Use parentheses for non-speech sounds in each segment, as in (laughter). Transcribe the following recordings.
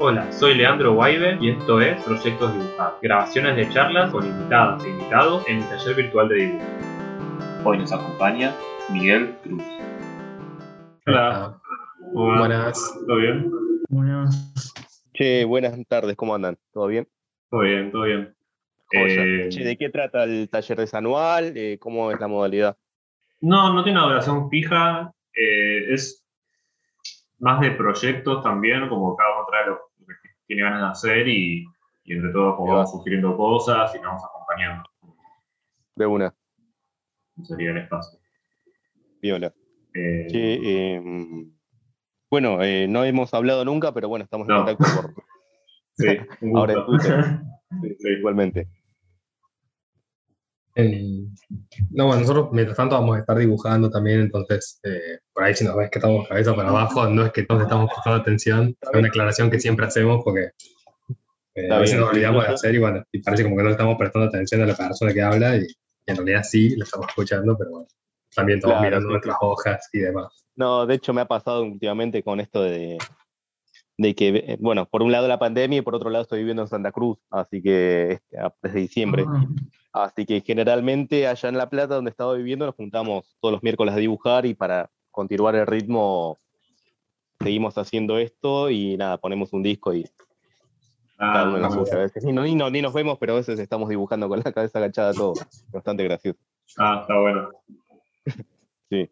Hola, soy Leandro Guaibe y esto es Proyectos Dibujados, grabaciones de charlas con invitadas e invitados en el taller virtual de dibujo. Hoy nos acompaña Miguel Cruz. Hola. Buenas. ¿Todo bien? Buenas. Che, buenas tardes, ¿cómo andan? ¿Todo bien? Todo bien, todo bien. Eh, Che, ¿de qué trata el taller desanual? Eh, ¿Cómo es la modalidad? No, no tiene una duración fija, eh, es más de proyectos también, como cada uno trae lo, tiene ganas de hacer y, y entre todos va. vamos sugiriendo cosas y nos vamos acompañando. De una, Sería el espacio. viola. Eh, Che, eh, bueno, eh, no hemos hablado nunca, pero bueno, estamos en No. contacto por, (laughs) sí, (laughs) un ahora en gusto. (laughs) Sí. igualmente. En- No, bueno, nosotros mientras tanto vamos a estar dibujando también, entonces eh, por ahí si nos ves que estamos cabeza para abajo, no es que todos estamos prestando atención, es una aclaración que siempre hacemos porque eh, a veces nos olvidamos de hacer y bueno, y parece como que no estamos prestando atención a la persona que habla y, y en realidad sí, lo estamos escuchando, pero bueno, también estamos Claro, mirando sí, nuestras hojas y demás. No, de hecho me ha pasado últimamente con esto de, de que, eh, bueno, por un lado la pandemia y por otro lado estoy viviendo en Santa Cruz, así que desde diciembre. Así que generalmente allá en La Plata, donde estaba viviendo, nos juntamos todos los miércoles a dibujar y para continuar el ritmo seguimos haciendo esto y nada, ponemos un disco y Ah, cada uno en la bueno. suya. A veces ni, no- ni, no- ni nos vemos, pero a veces estamos dibujando con la cabeza agachada todo. Bastante gracioso. Ah, está bueno. (laughs)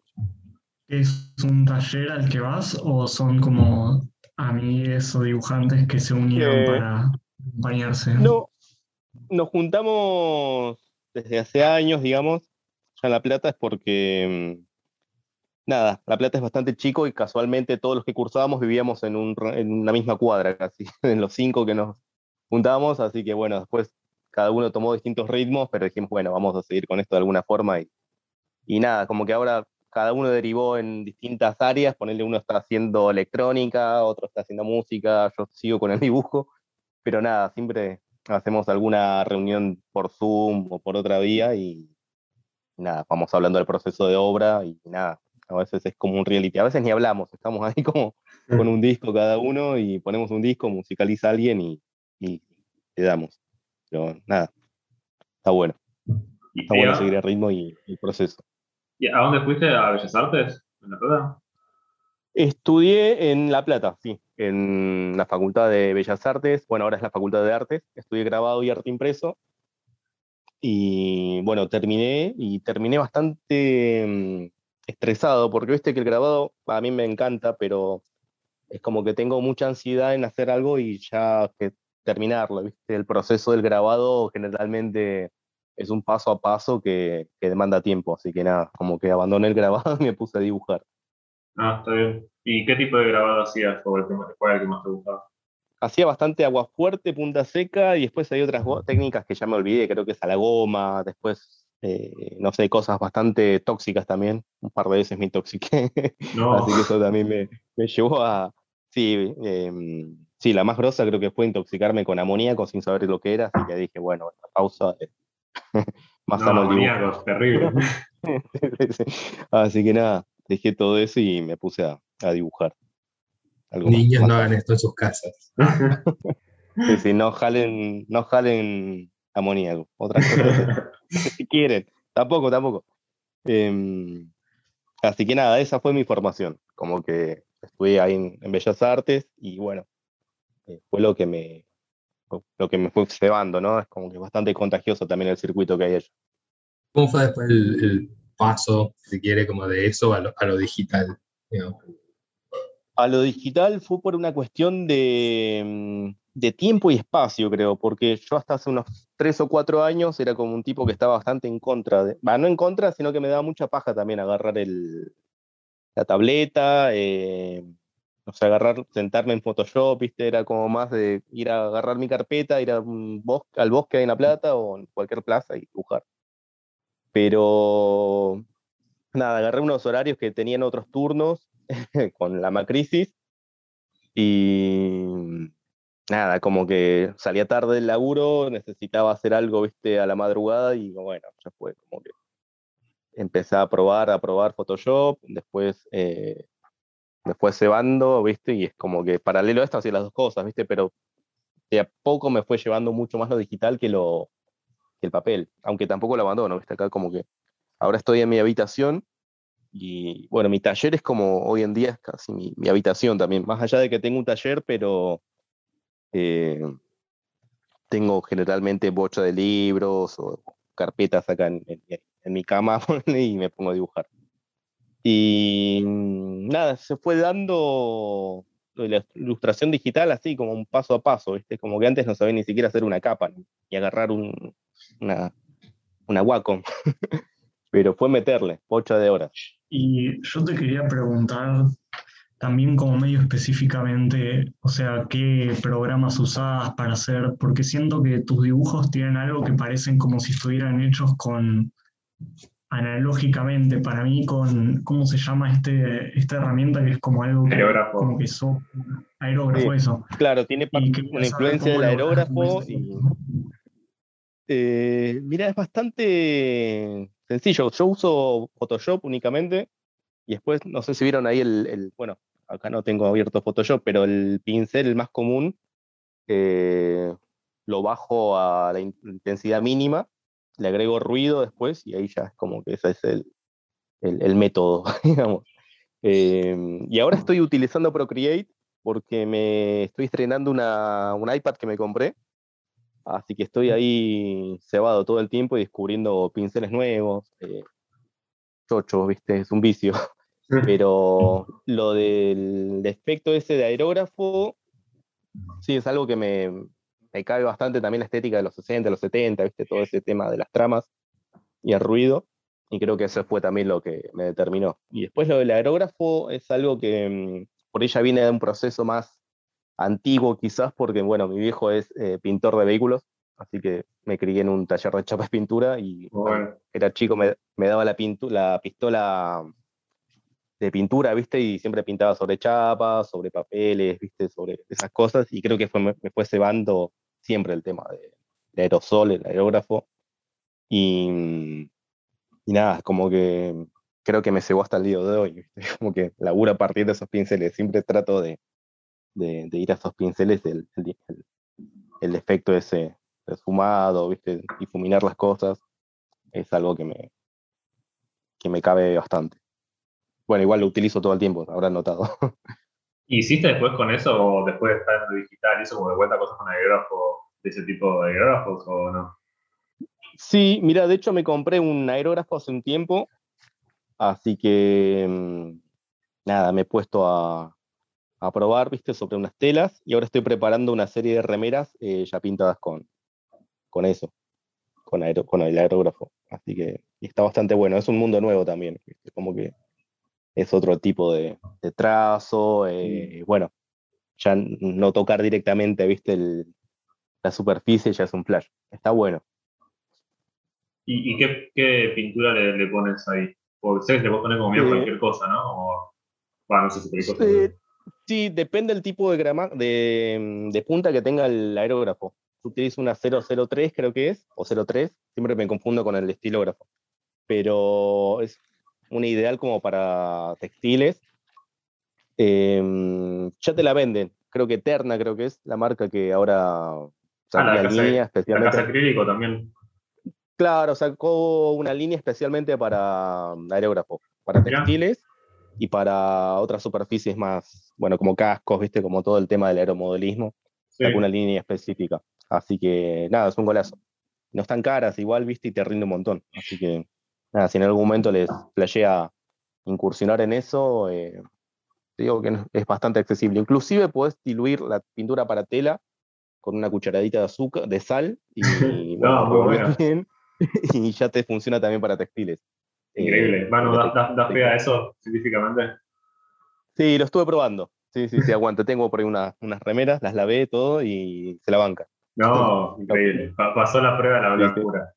¿Es un taller al que vas o son como amigues o dibujantes que se unieron Eh, para acompañarse? No, nos juntamos desde hace años, digamos, ya en La Plata es porque, mm, nada, La Plata es bastante chico y casualmente todos los que cursábamos vivíamos en, un, en una misma cuadra casi, (laughs) en los cinco que nos juntábamos, así que bueno, después cada uno tomó distintos ritmos, pero dijimos, bueno, vamos a seguir con esto de alguna forma y, y nada, como que ahora cada uno derivó en distintas áreas, ponerle uno está haciendo electrónica, otro está haciendo música, yo sigo con el dibujo, pero nada, siempre hacemos alguna reunión por Zoom o por otra vía y nada, vamos hablando del proceso de obra y nada, a veces es como un reality, a veces ni hablamos, estamos ahí como con un disco cada uno y ponemos un disco, musicaliza a alguien y, y le damos. Pero nada, está bueno, ¿Y, está bueno seguir el ritmo y el proceso. y a dónde fuiste? ¿A Bellas Artes? ¿En La Plata? Estudié en La Plata, sí, en la Facultad de Bellas Artes, bueno, ahora es la Facultad de Artes, estudié grabado y arte impreso. Y bueno, terminé y terminé bastante mm, estresado, porque viste que el grabado a mí me encanta, pero es como que tengo mucha ansiedad en hacer algo y ya que terminarlo, viste, el proceso del grabado generalmente es un paso a paso que, que demanda tiempo, así que nada, como que abandoné el grabado (laughs) y me puse a dibujar. Ah, está bien. ¿Y qué tipo de grabado hacías? ¿O el más, cuál era el que más te gustaba? hacía bastante agua fuerte, punta seca, y después hay otras técnicas que ya me olvidé, creo que es a la goma, después, eh, no sé, cosas bastante tóxicas también, un par de veces me intoxiqué, No. (laughs) así que eso también me, me llevó a, sí, em, sí, la más grosa creo que fue intoxicarme con amoníaco sin saber lo que era, así que dije, bueno, esta pausa, eh, (laughs) más no, sano el dibujo. amoníaco, terrible. (laughs) Sí. Así que nada, dejé todo eso y me puse a, a dibujar. Algo Niños más no hagan esto en sus casas. (laughs) Sí, sí, no jalen, no jalen amoníaco. Otras cosas, (laughs) si quieren. Tampoco, tampoco. Em, así que nada, esa fue mi formación. Como que estudié ahí en, en Bellas Artes y bueno, eh, fue lo que me lo que me fue cebando, ¿no? Es como que bastante contagioso también el circuito que hay allá. ¿Cómo fue después el, el paso, si quiere, como de eso a lo, a lo digital? A lo digital fue por una cuestión de, mm, de tiempo y espacio, creo, porque yo hasta hace unos tres o cuatro años era como un tipo que estaba bastante en contra, de, no en contra, sino que me daba mucha paja también agarrar la tableta, eh, o sea, agarrar, sentarme en Photoshop. Era como más de ir a agarrar mi carpeta, ir a bosque, al bosque en La Plata o en cualquier plaza y dibujar. Pero nada, agarré unos horarios que tenían otros turnos (laughs) con la macrisis y nada, como que salía tarde del laburo, necesitaba hacer algo, viste, a la madrugada y bueno, ya fue como que empecé a probar, a probar Photoshop, después eh, fue cebando, ¿viste? Y es como que paralelo a esto hacía las dos cosas, ¿viste? Pero de a poco me fue llevando mucho más lo digital que lo el papel, aunque tampoco lo abandono, ¿viste? Acá como que ahora estoy en mi habitación y bueno, mi taller es como hoy en día es casi mi, mi habitación también, más allá de que tengo un taller, pero eh, tengo generalmente bocha de libros o carpetas acá en, en- en mi cama (laughs) y me pongo a dibujar. Y mm, nada, se fue dando la ilustración digital así como un paso a paso, ¿viste? Como que antes no sabía ni siquiera hacer una capa ni, agarrar un, una, una Wacom. (laughs) Pero fue meterle, bocha de horas. Y yo te quería preguntar también como medio específicamente, o sea, qué programas usabas para hacer, porque siento que tus dibujos tienen algo que parecen como si estuvieran hechos con analógicamente, para mí con, ¿cómo se llama este, esta herramienta que es como algo que, Aerógrafo. como que so- aerógrafo, Sí. eso. Claro, tiene una influencia del aerógrafo y... Eh, mira, es bastante sencillo. Yo uso Photoshop únicamente y después, no sé si vieron ahí el, el- bueno, acá no tengo abierto Photoshop, pero el pincel, el más común, eh, lo bajo a la in- intensidad mínima, le agrego ruido después y ahí ya es como que ese es el, el- el método, (laughs) digamos. Eh, y ahora estoy utilizando Procreate porque me estoy estrenando una, un iPad que me compré. Así que estoy ahí cebado todo el tiempo y descubriendo pinceles nuevos, eh, chochos, ¿viste? Es un vicio. Pero lo del efecto ese de aerógrafo, sí, es algo que me, me cabe bastante también la estética de los 60, los 70, ¿viste? Todo ese tema de las tramas y el ruido. Y creo que eso fue también lo que me determinó. Y después lo del aerógrafo es algo que mm, por ella viene de un proceso más antiguo quizás, porque bueno, mi viejo es eh, pintor de vehículos, así que me crié en un taller de chapas pintura y Bueno, era chico me, me daba la, la pistola de pintura, ¿viste? Y siempre pintaba sobre chapas, sobre papeles, ¿viste? Sobre esas cosas y creo que fue, me, me fue cebando siempre el tema de, de aerosol, el aerógrafo. Y, y nada, como que creo que me cebó hasta el día de hoy, ¿viste? (laughs) Como que laburo a partir de esos pinceles, siempre trato de, de, de ir a esos pinceles, el, el, el- el efecto ese esfumado, ¿viste? Difuminar las cosas, es algo que me, que me cabe bastante. Bueno, igual lo utilizo todo el tiempo, habrán notado. (laughs) ¿Y ¿Hiciste después con eso o después de estar en lo digital, hizo como de vuelta cosas con aerógrafo, de ese tipo de aerógrafos o no? Sí, mira, de hecho me compré un aerógrafo hace un tiempo, así que mm, nada, me he puesto a, a probar, viste, sobre unas telas y ahora estoy preparando una serie de remeras eh, ya pintadas con, con eso, con, aero- con el aerógrafo. Así que está bastante bueno, es un mundo nuevo también, como que es otro tipo de, de trazo, eh, bueno, ya no tocar directamente, viste, el- la superficie ya es un flash, está bueno. ¿Y, y qué, qué pintura le, le pones ahí? Porque sé que le puedes poner como medio Eh, cualquier cosa, ¿no? O, bueno, no sé si. Eh, sí, depende del tipo de, grama, de, de punta que tenga el aerógrafo. Utilizo una 003, creo que es, o 03, siempre me confundo con el estilógrafo. Pero es una ideal como para textiles. Em, ya te la venden, creo que Terna, creo que es la marca que ahora sacó Ah, la casa- línea La especialmente. casa acrílico también. Claro, sacó una línea especialmente para mm, aerógrafo, para textiles y para otras superficies más, bueno, como cascos, viste, como todo el tema del aeromodelismo, Sí. sacó una línea específica. Así que nada, es un golazo. No están caras igual, viste, y te rinde un montón. Así que nada, si en algún momento les flashea incursionar en eso, eh, digo que es bastante accesible. Inclusive puedes diluir la pintura para tela con una cucharadita de azúcar, de sal, y (laughs) No, muy revolvés bueno. bien, (laughs) y ya te funciona también para textiles. Increíble. Eh, Manu, ¿das da, te- fe a eso científicamente? Sí, lo estuve probando. Sí, sí, sí, aguanta. Tengo por ahí una- unas remeras, las lavé todo y se la banca. No, (laughs) increíble. Pa- pasó la prueba de la blancura.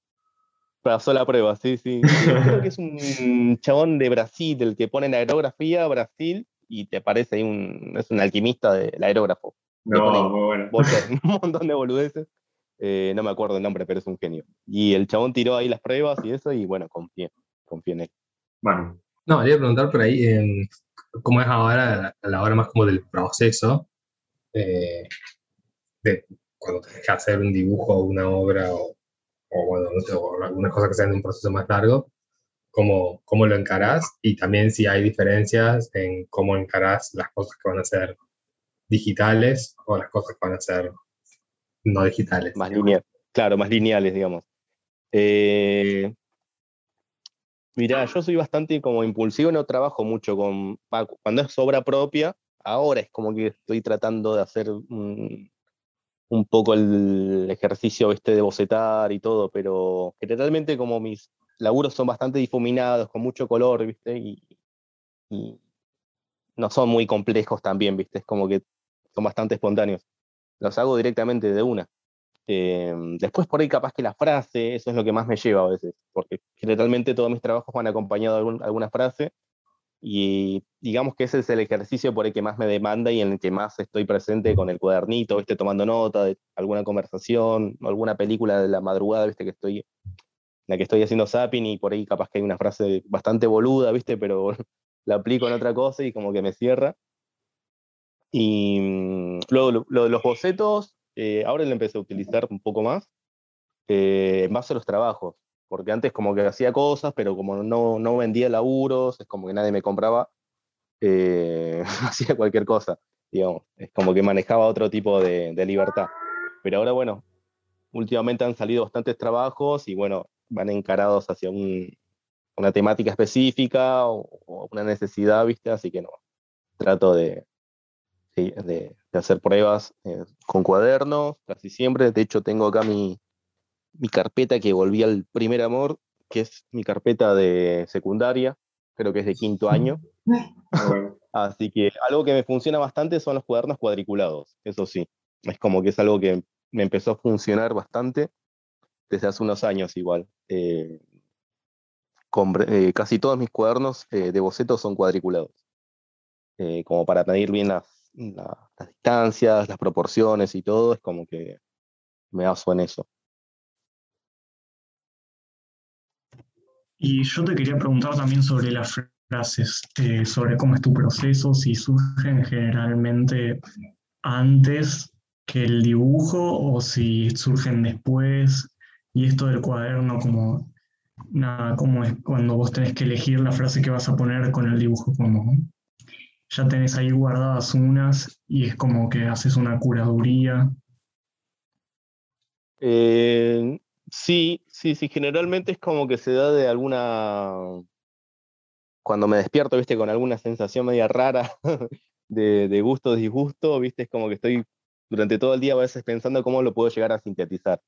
Pasó la prueba, sí, sí. Creo que es un chabón de Brasil, el que pone en aerografía Brasil y te aparece ahí un, es un alquimista del aerógrafo. No, muy bueno. un montón de boludeces. Eh, no me acuerdo el nombre, pero es un genio. Y el chabón tiró ahí las pruebas y eso, y bueno, confié, confié en él. Bueno, No, le iba a preguntar por ahí, em, cómo es ahora a la hora más como del proceso, eh, de cuando tenés que hacer un dibujo o una obra o, o bueno, no sé, o algunas cosas que sean de un proceso más largo, cómo, cómo lo encarás y también si hay diferencias en cómo encarás las cosas que van a ser digitales o las cosas que van a ser no digitales. Más lineales, claro, más lineales, digamos. Eh, Mirá, yo soy bastante como impulsivo, no trabajo mucho con. Cuando es obra propia, ahora es como que estoy tratando de hacer poco el ejercicio este de bocetar y todo, pero generalmente como mis laburos son bastante difuminados, con mucho color, ¿viste? Y, y no son muy complejos también, ¿viste? Es como que son bastante espontáneos. Los hago directamente de una. Em, después por ahí capaz que la frase, eso es lo que más me lleva a veces, porque generalmente todos mis trabajos van acompañados de alguna frase y digamos que ese es el ejercicio por el que más me demanda y en el que más estoy presente con el cuadernito, ¿viste? tomando nota de alguna conversación, alguna película de la madrugada, ¿viste? que estoy la que estoy haciendo zapping y por ahí capaz que hay una frase bastante boluda, ¿viste? pero (laughs) la aplico en otra cosa y como que me cierra. Y mm, luego los bocetos, eh, ahora lo empecé a utilizar un poco más eh, en base a los trabajos, porque antes como que hacía cosas, pero como no, no vendía laburos, es como que nadie me compraba, eh, (laughs) hacía cualquier cosa, es como que manejaba otro tipo de, libertad. Pero ahora, bueno, últimamente han salido bastantes trabajos y bueno, van encarados hacia una temática específica o, una necesidad, ¿viste? Así que no, trato de, de, hacer pruebas eh, con cuadernos, casi siempre. De hecho, tengo acá mi, carpeta que volví al primer amor, que es mi carpeta de secundaria, creo que es de quinto año. Así que algo que me funciona bastante son los cuadernos cuadriculados, eso sí. Es como que es algo que me empezó a funcionar bastante desde hace unos años igual. Eh, eh, casi todos mis cuadernos de bocetos son cuadriculados, como para medir bien las, las distancias, las proporciones y todo, es como que me baso en eso. Y yo te quería preguntar también sobre las frases, eh, sobre cómo es tu proceso, si surgen generalmente antes que el dibujo o si surgen después, y esto del cuaderno como nada, como es cuando vos tenés que elegir la frase que vas a poner con el dibujo, como ya tenés ahí guardadas unas y es como que haces una curaduría. Eh, sí, sí, sí, generalmente es como que se da de alguna... Cuando me despierto, viste, con alguna sensación media rara (laughs) de, de gusto, disgusto, viste, es como que estoy durante todo el día a veces pensando cómo lo puedo llegar a sintetizar.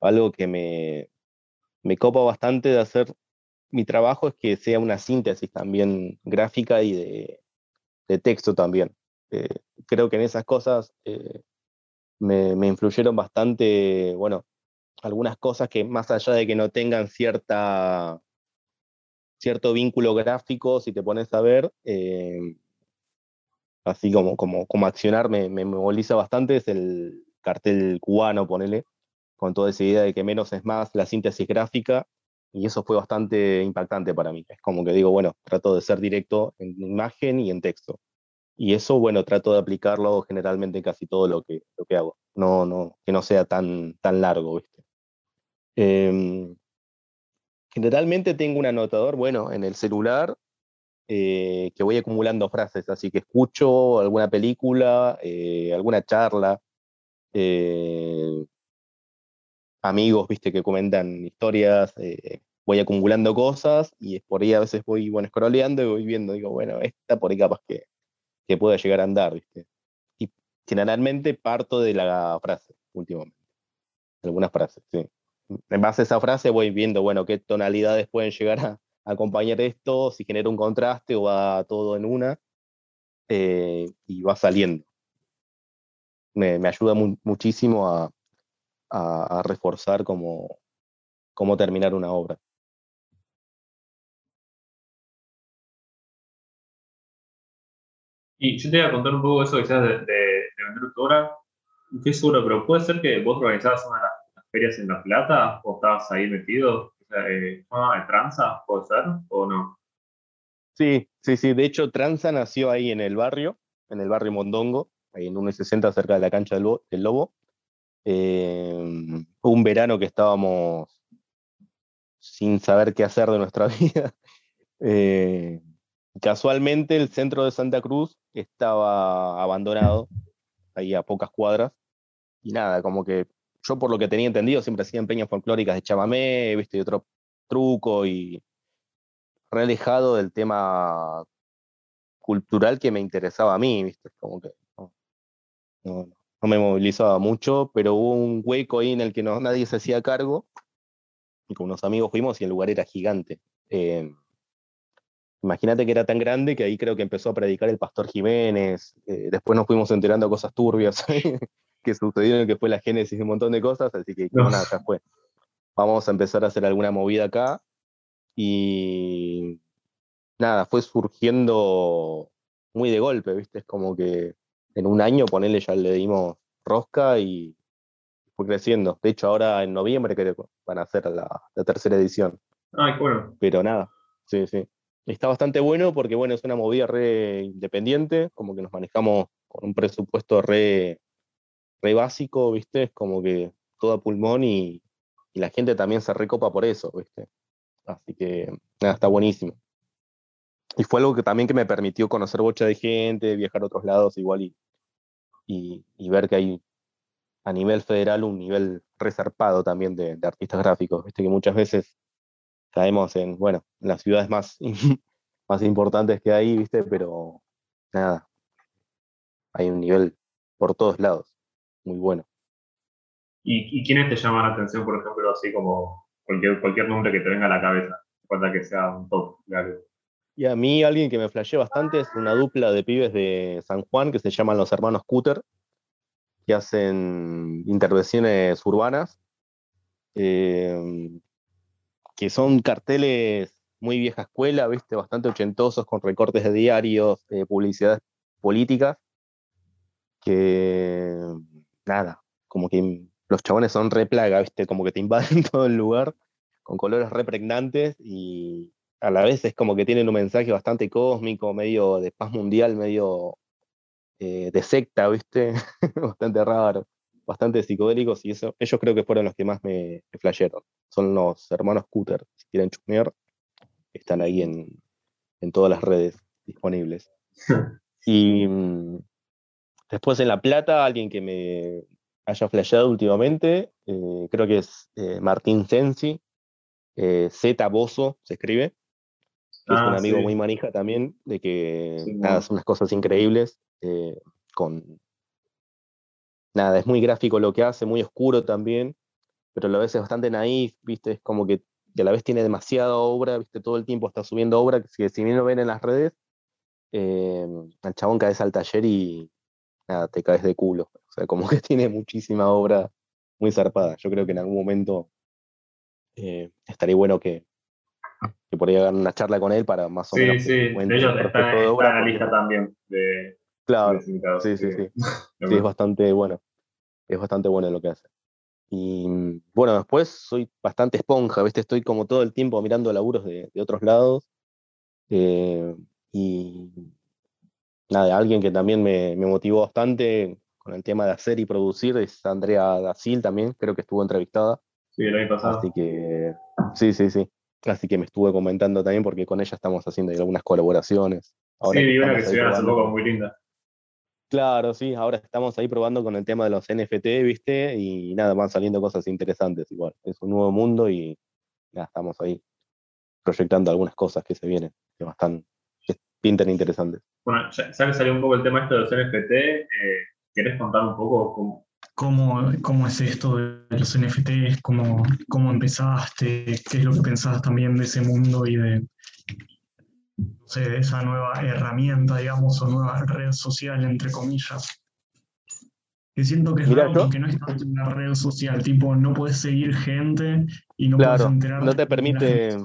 Algo que me, me copa bastante de hacer mi trabajo es que sea una síntesis también gráfica y de, texto también. Eh, creo que en esas cosas eh, me, influyeron bastante, bueno, algunas cosas que más allá de que no tengan cierta, cierto vínculo gráfico, si te pones a ver, eh, así como, como, como accionar me, me moviliza bastante, es el cartel cubano, ponele, con toda esa idea de que menos es más, la síntesis gráfica, y eso fue bastante impactante para mí. Es como que digo, bueno, trato de ser directo en imagen y en texto. Y eso, bueno, trato de aplicarlo generalmente en casi todo lo que, lo que hago. No, no, que no sea tan, tan largo, ¿viste? Em, generalmente tengo un anotador, bueno, en el celular, eh, que voy acumulando frases, así que escucho alguna película, eh, alguna charla, eh, amigos, viste, que comentan historias, voy acumulando cosas y por ahí a veces voy, bueno, y voy viendo, digo, bueno, esta por ahí capaz que, que pueda llegar a andar, viste. Y generalmente parto de la frase, últimamente. Algunas frases, sí. En base a esa frase voy viendo, bueno, qué tonalidades pueden llegar a, acompañar esto, si genera un contraste o va todo en una, eh, y va saliendo. Me, ayuda muchísimo a, reforzar cómo, terminar una obra. Y yo te voy a contar un poco eso que de, de, de vender tu obra. Estoy seguro, pero puede ser que vos organizabas una de las, ferias en La Plata o estabas ahí metido. O sea, eh, ¿De tranza? ¿Puede ser o no? Sí, sí, sí. De hecho, Tranza nació ahí en el barrio, en el barrio Mondongo, ahí en 1.60 cerca de la cancha del, Lobo. Eh, un verano que estábamos sin saber qué hacer de nuestra (laughs) vida. Eh, casualmente el centro de Santa Cruz estaba abandonado, ahí a pocas cuadras, y nada, como que yo por lo que tenía entendido siempre hacían peñas folclóricas de chamamé, viste, y otro truco y re alejado del tema cultural que me interesaba a mí, viste, como que no, me movilizaba mucho, pero hubo un hueco ahí en el que no, nadie se hacía cargo. Y con unos amigos fuimos y el lugar era gigante. Eh, imagínate que era tan grande que ahí creo que empezó a predicar el pastor Jiménez, eh, después nos fuimos enterando cosas turbias (laughs) que sucedieron, que fue la génesis de un montón de cosas, así que nada, ya fue. Vamos a empezar a hacer alguna movida acá y nada, fue surgiendo muy de golpe, ¿viste? Es como que en un año, ponele, ya le dimos rosca y fue creciendo. De hecho, ahora en noviembre creo que van a hacer la, tercera edición. Ay, bueno. Pero nada, sí, sí. Está bastante bueno porque, bueno, es una movida re independiente, como que nos manejamos con un presupuesto re, re básico, ¿viste? Es como que todo a pulmón y, la gente también se recopa por eso, ¿viste? Así que, nada, está buenísimo. Y fue algo que también que me permitió conocer bocha de gente, viajar a otros lados igual y, y, y ver que hay a nivel federal un nivel resarpado también de, artistas gráficos. Viste que muchas veces caemos en, bueno, en las ciudades más, (laughs) más importantes que hay, viste, pero nada, hay un nivel por todos lados, muy bueno. ¿Y, quiénes te llaman la atención, por ejemplo, así como cualquier, cualquier nombre que te venga a la cabeza? Falta que sea un top de Y a mí alguien que me flasheé bastante es una dupla de pibes de San Juan que se llaman los hermanos Cutter, que hacen intervenciones urbanas, em, que son carteles muy vieja escuela, ¿viste? bastante ochentosos, con recortes de diarios, eh, publicidades políticas, que nada, como que los chabones son re plaga, ¿viste? como que te invaden (laughs) todo el lugar, con colores re pregnantes y a la vez es como que tienen un mensaje bastante cósmico, medio de paz mundial, medio eh, de secta, ¿viste? (laughs) bastante raro, bastante psicodélicos, y eso, ellos creo que fueron los que más me, me Son los hermanos Cooter, si quieren chusmear, están ahí en, en todas las redes disponibles. (laughs) y mm, después en La Plata, alguien que me haya flasheado últimamente, eh, creo que es eh, Martín Sensi, Z Bozo se escribe, es un ah, amigo muy manija también, de que nada, son unas cosas increíbles. Eh, con... Nada, es muy gráfico lo que hace, muy oscuro también, pero a la vez es bastante naif, ¿viste? Es como que, a la vez tiene demasiada obra, ¿viste? Todo el tiempo está subiendo obra, que si, bien lo ven en las redes, eh, al chabón caes al taller y nada, te caes de culo. O sea, como que (laughs) tiene muchísima obra muy zarpada. Yo creo que en algún momento eh, estaría bueno que, que por ahí hagan una charla con él para más o menos. Sí, sí, de hecho está, en la lista también de, Claro, sí, sí, sí. (laughs) sí, es bastante bueno. Es bastante bueno lo que hace. Y bueno, después soy bastante esponja, ¿viste? Estoy como todo el tiempo mirando laburos de, otros lados. Eh, y nada, alguien que también me, motivó bastante con el tema de hacer y producir es Andrea Dacil también, creo que estuvo entrevistada. Sí, el año pasado. Así que, sí, sí, sí. Así que me estuve comentando también porque con ella estamos haciendo algunas colaboraciones. sí, vi una que se vio hace poco muy linda. Claro, sí, ahora estamos ahí probando con el tema de los NFT, ¿viste? Y nada, van saliendo cosas interesantes igual. Es un nuevo mundo y ya estamos ahí proyectando algunas cosas que se vienen, que bastante que pintan interesantes. Bueno, ya, que salió un poco el tema esto de los NFT, eh, ¿querés contar un poco cómo, ¿Cómo, ¿Cómo, es esto de los NFTs? ¿Cómo, ¿Cómo empezaste? ¿Qué es lo que pensabas también de ese mundo y de, esa nueva herramienta, digamos, o nueva red social, entre comillas. Que siento que es algo que no es tanto una red social, tipo, no puedes seguir gente y no puedes enterarte. No te permite.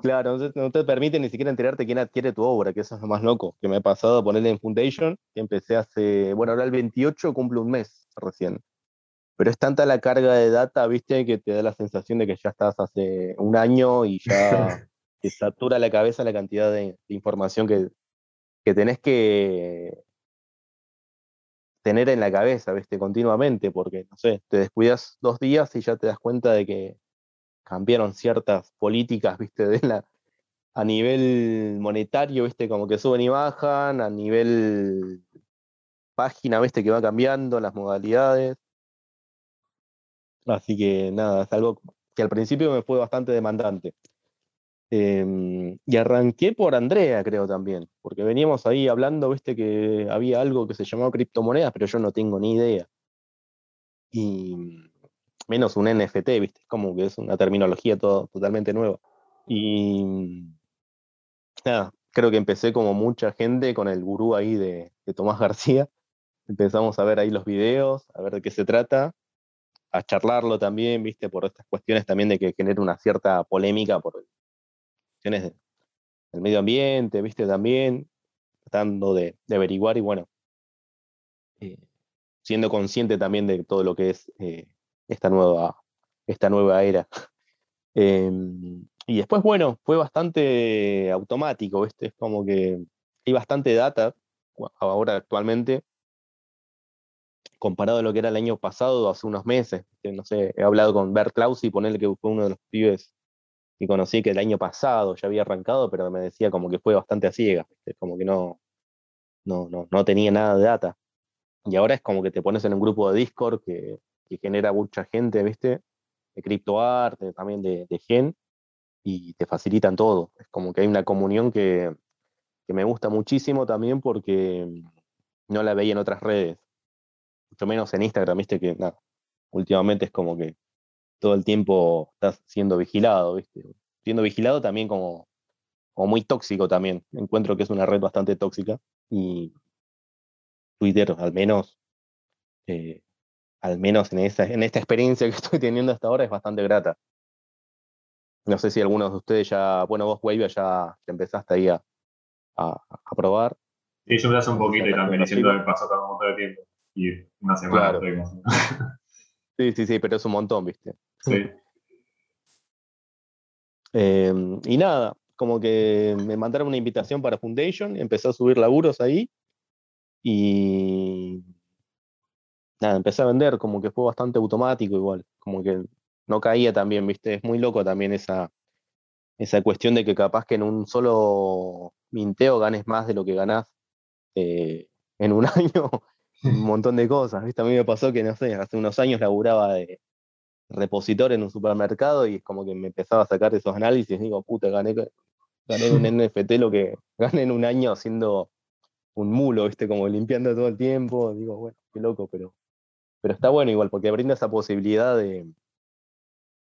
Claro, no te permite ni siquiera enterarte quién adquiere tu obra, que eso es lo más loco, que me ha pasado a ponerle en Foundation, que empecé hace, bueno, ahora el 28 cumple un mes recién. Pero es tanta la carga de data, viste, que te da la sensación de que ya estás hace un año y ya (laughs) te satura la cabeza la cantidad de, de información que, que tenés que tener en la cabeza, ¿viste? Continuamente, porque, no sé, te descuidas dos días y ya te das cuenta de que cambiaron ciertas políticas, ¿viste? De la, a nivel monetario, ¿viste? Como que suben y bajan, a nivel página, ¿viste? Que va cambiando las modalidades. Así que nada, es algo que al principio me fue bastante demandante. Em, y arranqué por Andrea, creo también, porque veníamos ahí hablando, viste, que había algo que se llamaba criptomonedas, pero yo no tengo ni idea. Y menos un NFT, viste, como que es una terminología todo, totalmente nueva. Y nada, creo que empecé como mucha gente con el gurú ahí de, Tomás García. Empezamos a ver ahí los videos, a ver de qué se trata, a charlarlo también, viste, por estas cuestiones también de que genera una cierta polémica por cuestiones del medio ambiente, viste, también, tratando de, de averiguar y bueno, eh, siendo consciente también de todo lo que es eh, esta, nueva, esta nueva era. Em, y después, bueno, fue bastante automático, ¿viste? Es como que hay bastante data ahora actualmente comparado a lo que era el año pasado, hace unos meses. No sé, he hablado con Bert Klaus y ponerle que fue uno de los pibes que conocí que el año pasado ya había arrancado, pero me decía como que fue bastante a ciegas, como que no, no, no, no tenía nada de data. Y ahora es como que te pones en un grupo de Discord que, que genera mucha gente, ¿viste? De criptoarte, también de, de gen, y te facilitan todo. Es como que hay una comunión que, que me gusta muchísimo también porque no la veía en otras redes. Mucho menos en Instagram, viste que nada, últimamente es como que todo el tiempo estás siendo vigilado, ¿viste? Siendo vigilado también como, como muy tóxico también. Encuentro que es una red bastante tóxica y Twitter, al menos, eh, al menos en, esa, en esta experiencia que (laughs) estoy teniendo hasta ahora, es bastante grata. No sé si algunos de ustedes ya, bueno, vos, Wavia, ya te empezaste ahí a, a, a probar. Sí, yo me hace un poquito y también diciendo que pasó todo un montón de tiempo. Y una semana Claro. (laughs) (laughs) Sí, sí, sí, pero es un montón, ¿viste? Sí. Eh, y nada, como que me mandaron una invitación para Foundation, empecé a subir laburos ahí y nada, empecé a vender, como que fue bastante automático igual, como que no caía también, viste, es muy loco también esa, esa cuestión de que capaz que en un solo minteo ganes más de lo que ganás eh, en un (laughs) año, un (laughs) montón de cosas, viste, a mí me pasó que, no sé, hace unos años laburaba de repositor en un supermercado y es como que me empezaba a sacar esos análisis digo, puta, gané, gané un (laughs) NFT lo que gané en un año haciendo un mulo, ¿viste? Como limpiando todo el tiempo. Digo, bueno, qué loco, pero, pero está bueno igual, porque brinda esa posibilidad de,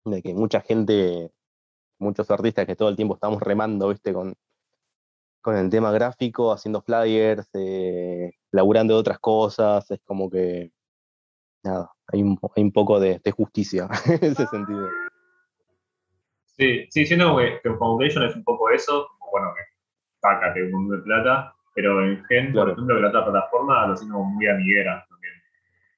de que mucha gente, muchos artistas que todo el tiempo estamos remando, ¿viste? Con, con el tema gráfico, haciendo flyers, eh, laburando de otras cosas, es como que, nada, hay un, hay un poco de, de justicia (laughs) en ese sentido. Sí, sí, siento que, que Foundation es un poco eso, como bueno, que un mundo de plata, pero en Gen, Claro. por ejemplo, que la otra plataforma lo siento muy amiguera.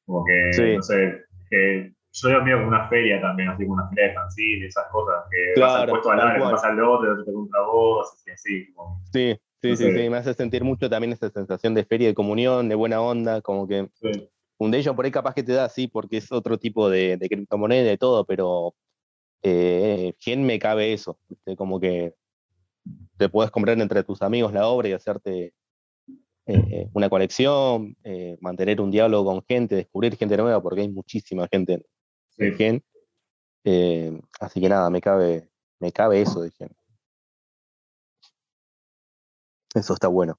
Como que, Sí. no sé, que yo veo medio como una feria también, así como una feria de fanzine, esas cosas, que vas al Claro, puesto al cual. vas al otro, otro te compra vos, y así, como, Sí, sí, No sí, sí, me hace sentir mucho también esa sensación de feria de comunión, de buena onda, como que sí. Foundation por ahí capaz que te da así, porque es otro tipo de, de criptomoneda y de todo, pero eh, Gen me cabe eso, como que te puedes comprar entre tus amigos la obra y hacerte eh, una colección, eh, mantener un diálogo con gente, descubrir gente nueva, porque hay muchísima gente en, sí. en Gen. Eh, así que nada, me cabe, me cabe eso de Gen. Eso está bueno.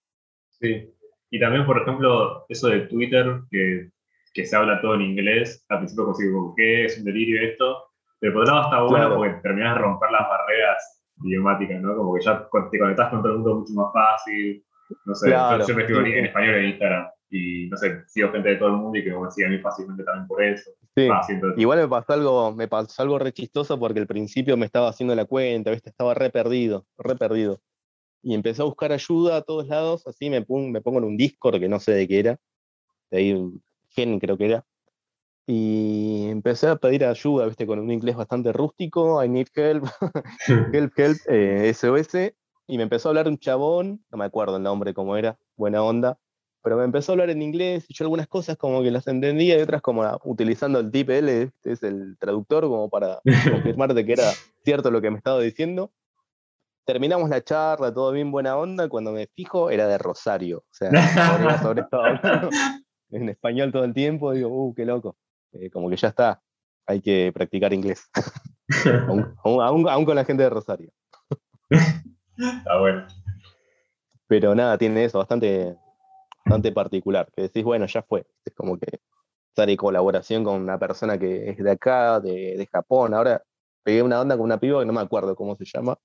Sí. Y también, por ejemplo, eso de Twitter, que, que se habla todo en inglés, al principio consigo ¿qué? Es un delirio esto. Pero por otro lado está bueno Claro. porque terminas de romper las barreras idiomáticas, ¿no? Como que ya te conectás con todo el mundo mucho más fácil. No sé, Claro. yo siempre escribo en, Sí, en español en Instagram y, no sé, sigo gente de todo el mundo y que me sigue a mí fácilmente también por eso. Sí. Ah, sí, Igual me pasó algo, me pasó algo re chistoso porque al principio me estaba haciendo la cuenta, ¿viste? estaba re perdido, re perdido. Y empecé a buscar ayuda a todos lados, así me, pon- me pongo en un Discord que no sé de qué era, de ahí Gen creo que era. y empecé a pedir ayuda, viste, con un inglés bastante rústico, I need help, (laughs) help, help, eh, SOS, y me empezó a hablar un chabón, no me acuerdo el nombre cómo era, buena onda, pero me empezó a hablar en inglés y yo algunas cosas como que las entendía y otras como utilizando el DeepL, este es el traductor, como para (laughs) confirmar de que era cierto lo que me estaba diciendo. Terminamos la charla, todo bien buena onda, cuando me fijo era de Rosario, o sea, sobre, en español todo el tiempo, digo, uh, qué loco, eh, como que ya está, hay que practicar inglés, (laughs) aún con la gente de Rosario. (laughs) Está bueno. Pero nada, tiene eso, bastante, bastante particular, que decís, bueno, ya fue. Es como que estar en colaboración con una persona que es de acá, de, de Japón. Ahora pegué una onda con una piba que no me acuerdo cómo se llama.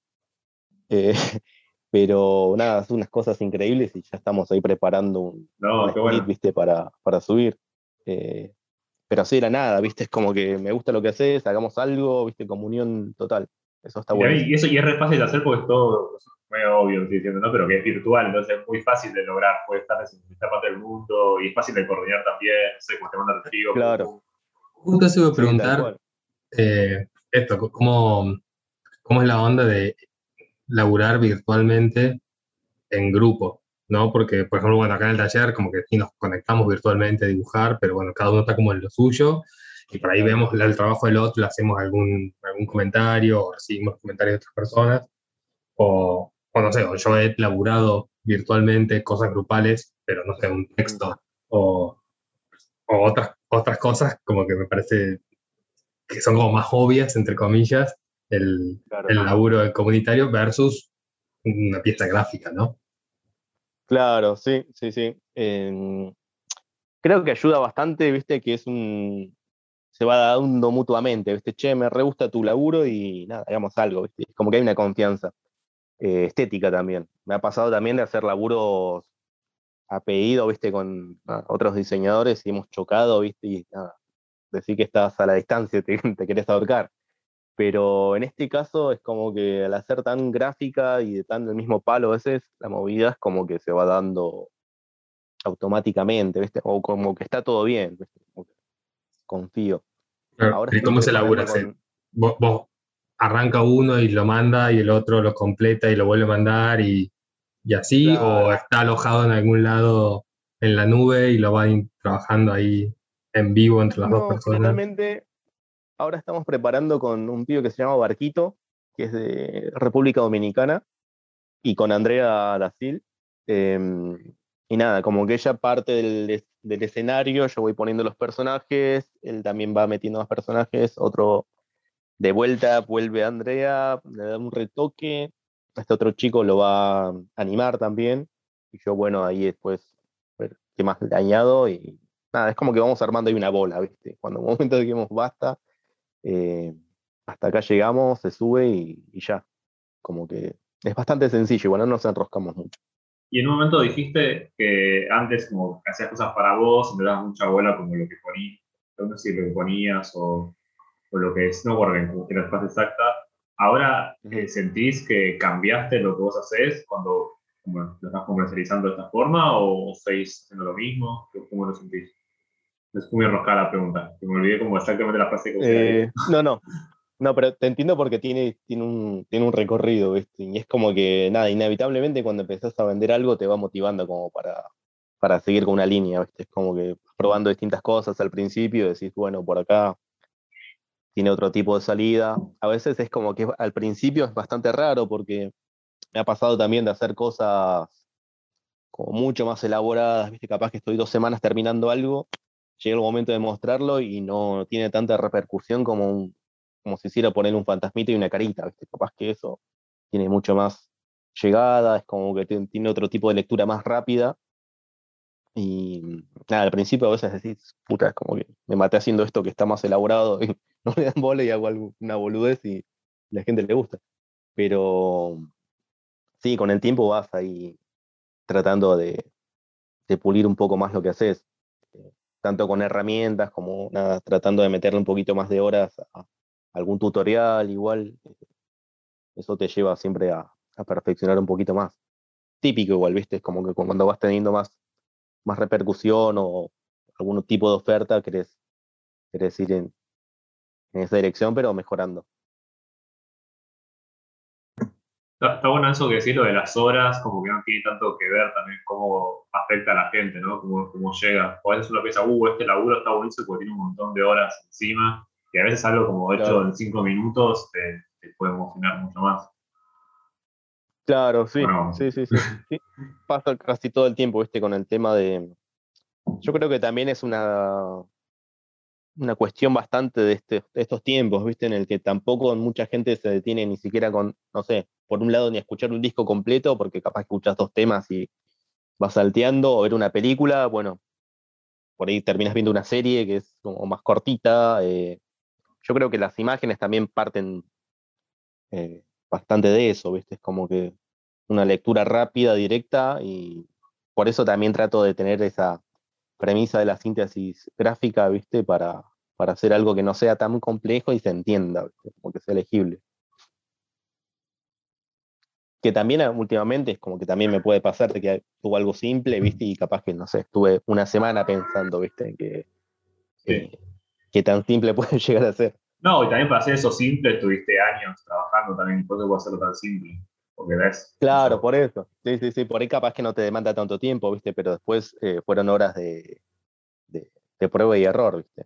Eh, (laughs) pero nada, hace unas cosas increíbles y ya estamos ahí preparando un, no, ¿viste? Para, para subir. Eh, pero así era nada, ¿viste? Es como que me gusta lo que haces, hagamos algo, ¿viste? Comunión total. Eso está bueno. Y, eso, y es re fácil de hacer porque es todo muy obvio, estoy diciendo, ¿no? Pero que es virtual, entonces es muy fácil de lograr. Puede estar en esta parte del mundo y es fácil de coordinar también, no sé, cuando te manda el Claro. Justo se iba a preguntar eh, esto, ¿cómo, ¿cómo es la onda de laburar virtualmente en grupo? ¿no? Porque, por ejemplo, bueno, acá en el taller como que sí nos conectamos virtualmente a dibujar, pero bueno, cada uno está como en lo suyo y por ahí vemos el trabajo del otro, le hacemos algún, algún comentario o recibimos comentarios de otras personas, o, o no sé, o yo he laburado virtualmente cosas grupales, pero no sé, un texto, o, o otras, otras cosas como que me parece que son como más obvias, entre comillas, el, el laburo comunitario versus una pieza gráfica, ¿no? Claro, sí, sí, sí. creo que ayuda bastante, viste, que es un, se va dando mutuamente, ¿viste? Che, me re gusta tu laburo y nada, hagamos algo, ¿viste? Como que hay una confianza. Eh, estética también. Me ha pasado también de hacer laburos a pedido, ¿viste? Con otros diseñadores y hemos chocado, ¿viste? Y nada, decir que estás a la distancia, te, (laughs) te querés ahorcar. Pero en este caso es como que al hacer tan gráfica y de tan del mismo palo a veces, la movida es como que se va dando automáticamente, ¿viste? O como que está todo bien, ¿viste? confío. ¿Y cómo se labura? Vos, arranca uno y lo manda y el otro lo completa y lo vuelve a mandar y, así, o está alojado en algún lado en la nube y lo van trabajando ahí en vivo entre las dos personas. Generalmente, ahora estamos preparando con un tío que se llama Barquito, que es de República Dominicana, y con Andrea Dacil. Em, y nada, como que ella parte del, del, escenario, yo voy poniendo los personajes, él también va metiendo más personajes, otro de vuelta vuelve Andrea, le da un retoque, este otro chico lo va a animar también, y yo bueno, ahí después ver qué más le y nada, es como que vamos armando ahí una bola, ¿viste? Cuando un momento dijimos basta, eh, hasta acá llegamos, se sube y, y, ya, como que es bastante sencillo, bueno, no nos enroscamos mucho. Y en un momento dijiste que antes como que hacías cosas para vos, me dabas mucha bola como lo que ponías, no sé lo que ponías o, o lo que es, no recuerdo que la frase exacta. Ahora eh, sentís que cambiaste lo que vos haces cuando como, lo estás comercializando de esta forma o seguís haciendo lo mismo? ¿Cómo lo sentís? Es muy enroscada la pregunta, que me olvidé como exactamente la frase que eh, No, no, no, pero te entiendo porque tiene, tiene, un, tiene un recorrido, ¿viste? Y es como que, nada, inevitablemente cuando empezás a vender algo te va motivando como para, para seguir con una línea, ¿viste? Es como que probando distintas cosas al principio, decís, bueno, por acá tiene otro tipo de salida. A veces es como que al principio es bastante raro porque me ha pasado también de hacer cosas como mucho más elaboradas, ¿viste? Capaz que estoy dos semanas terminando algo, llega el momento de mostrarlo y no tiene tanta repercusión como un como si hiciera poner un fantasmita y una carita. Capaz que eso tiene mucho más llegada, es como que tiene otro tipo de lectura más rápida. Y nada, al principio a veces decís, puta, es como que me maté haciendo esto que está más elaborado y (laughs) no le dan bola y hago una boludez y la gente le gusta. Pero sí, con el tiempo vas ahí tratando de, de pulir un poco más lo que haces, eh, tanto con herramientas como nada, tratando de meterle un poquito más de horas a, algún tutorial igual, eso te lleva siempre a, perfeccionar un poquito más. Típico igual, ¿viste? Es como que cuando vas teniendo más, más repercusión o algún tipo de oferta, querés, querés ir en, en esa dirección, pero mejorando. Está, está bueno eso que decís lo de las horas, como que no tiene tanto que ver también cómo afecta a la gente, ¿no? Cómo, cómo llega. O a veces uno piensa, uh, este laburo está buenísimo porque tiene un montón de horas encima, y a veces algo como hecho Claro. en cinco minutos te, te puede emocionar mucho más. Claro, sí, Bueno. sí, sí, sí, sí. Pasa casi todo el tiempo, viste, con el tema de. Yo creo que también es una, una cuestión bastante de, este, de estos tiempos, viste, en el que tampoco mucha gente se detiene ni siquiera con, no sé, por un lado ni a escuchar un disco completo, porque capaz escuchas dos temas y vas salteando, o ver una película, bueno, por ahí terminas viendo una serie que es como más cortita. eh, yo creo que las imágenes también parten eh, bastante de eso, ¿viste? Es como que una lectura rápida, directa, y por eso también trato de tener esa premisa de la síntesis gráfica, ¿viste? Para, para hacer algo que no sea tan complejo y se entienda, ¿viste? Como que sea legible. Que también ah, últimamente es como que también me puede pasar de que tuvo algo simple, ¿viste? Y capaz que, no sé, estuve una semana pensando, ¿viste? Que, Sí. eh, tan simple (laughs) puede llegar a ser. No, y también para hacer eso simple tuviste años trabajando también, por eso puedo hacerlo tan simple. Porque ves. Claro, por eso. Sí, sí, sí. Por ahí capaz que no te demanda tanto tiempo, ¿viste? Pero después eh, fueron horas de, de, de prueba y error, ¿viste?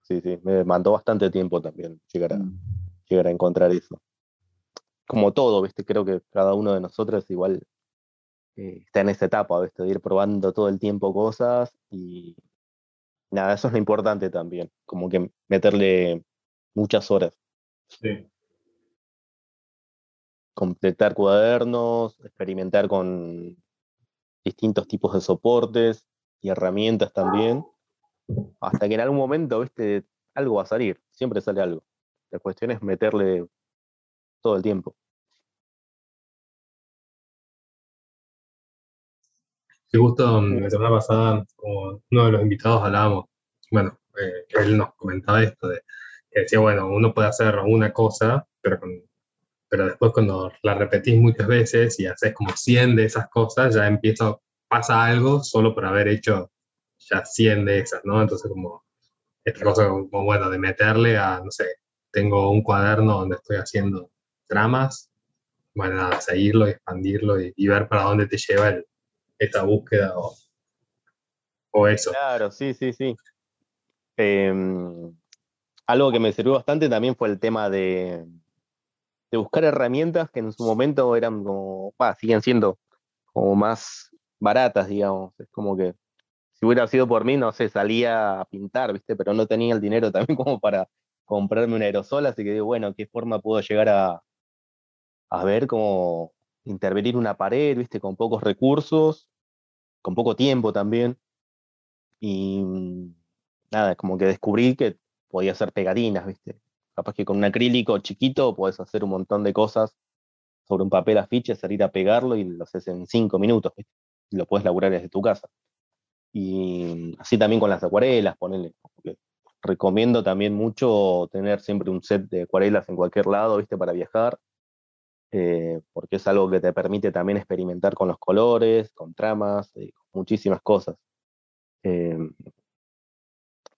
Sí, sí. Me demandó bastante tiempo también llegar a, llegar a encontrar eso. Como todo, ¿viste? Creo que cada uno de nosotros igual eh, está en esa etapa, ¿viste? De ir probando todo el tiempo cosas y nada, eso es lo importante también. Como que meterle muchas horas. Sí. completar cuadernos, experimentar con distintos tipos de soportes y herramientas también, hasta que en algún momento, viste, algo va a salir, siempre sale algo. La cuestión es meterle todo el tiempo. Sí, justo la semana pasada, como uno de los invitados hablábamos, bueno, eh, él nos comentaba esto de que decía, bueno, uno puede hacer una cosa, pero, con- pero después cuando la repetís muchas veces y haces como 100 de esas cosas, ya empieza, pasa algo solo por haber hecho ya 100 de esas, ¿no? Entonces como esta cosa como, como, bueno, de meterle a, no sé, tengo un cuaderno donde estoy haciendo tramas, bueno, nada, seguirlo, expandirlo y, y ver para dónde te lleva el, esta búsqueda o, eso. Claro, sí, sí, sí. Em, algo que me sirvió bastante también fue el tema de, de buscar herramientas que en su momento eran como, siguen siendo como más baratas, digamos. Es como que si hubiera sido por mí, no sé, salía a pintar, ¿viste? Pero no tenía el dinero también como para comprarme un aerosol, así que digo, bueno, ¿qué forma puedo llegar a, a ver cómo intervenir una pared, ¿viste? Con pocos recursos, con poco tiempo también. Y mm, nada, como que descubrí que podía hacer pegatinas, ¿viste? Capaz que con un acrílico chiquito podés hacer un montón de cosas sobre un papel afiche, salir a pegarlo y lo haces en cinco minutos, lo puedes laburar desde tu casa. Y así también con las acuarelas, ponele. porque Recomiendo también mucho tener siempre un set de acuarelas en cualquier lado, ¿viste? Para viajar, eh, porque es algo que te permite también experimentar con los colores, con tramas, eh, muchísimas cosas. Eh,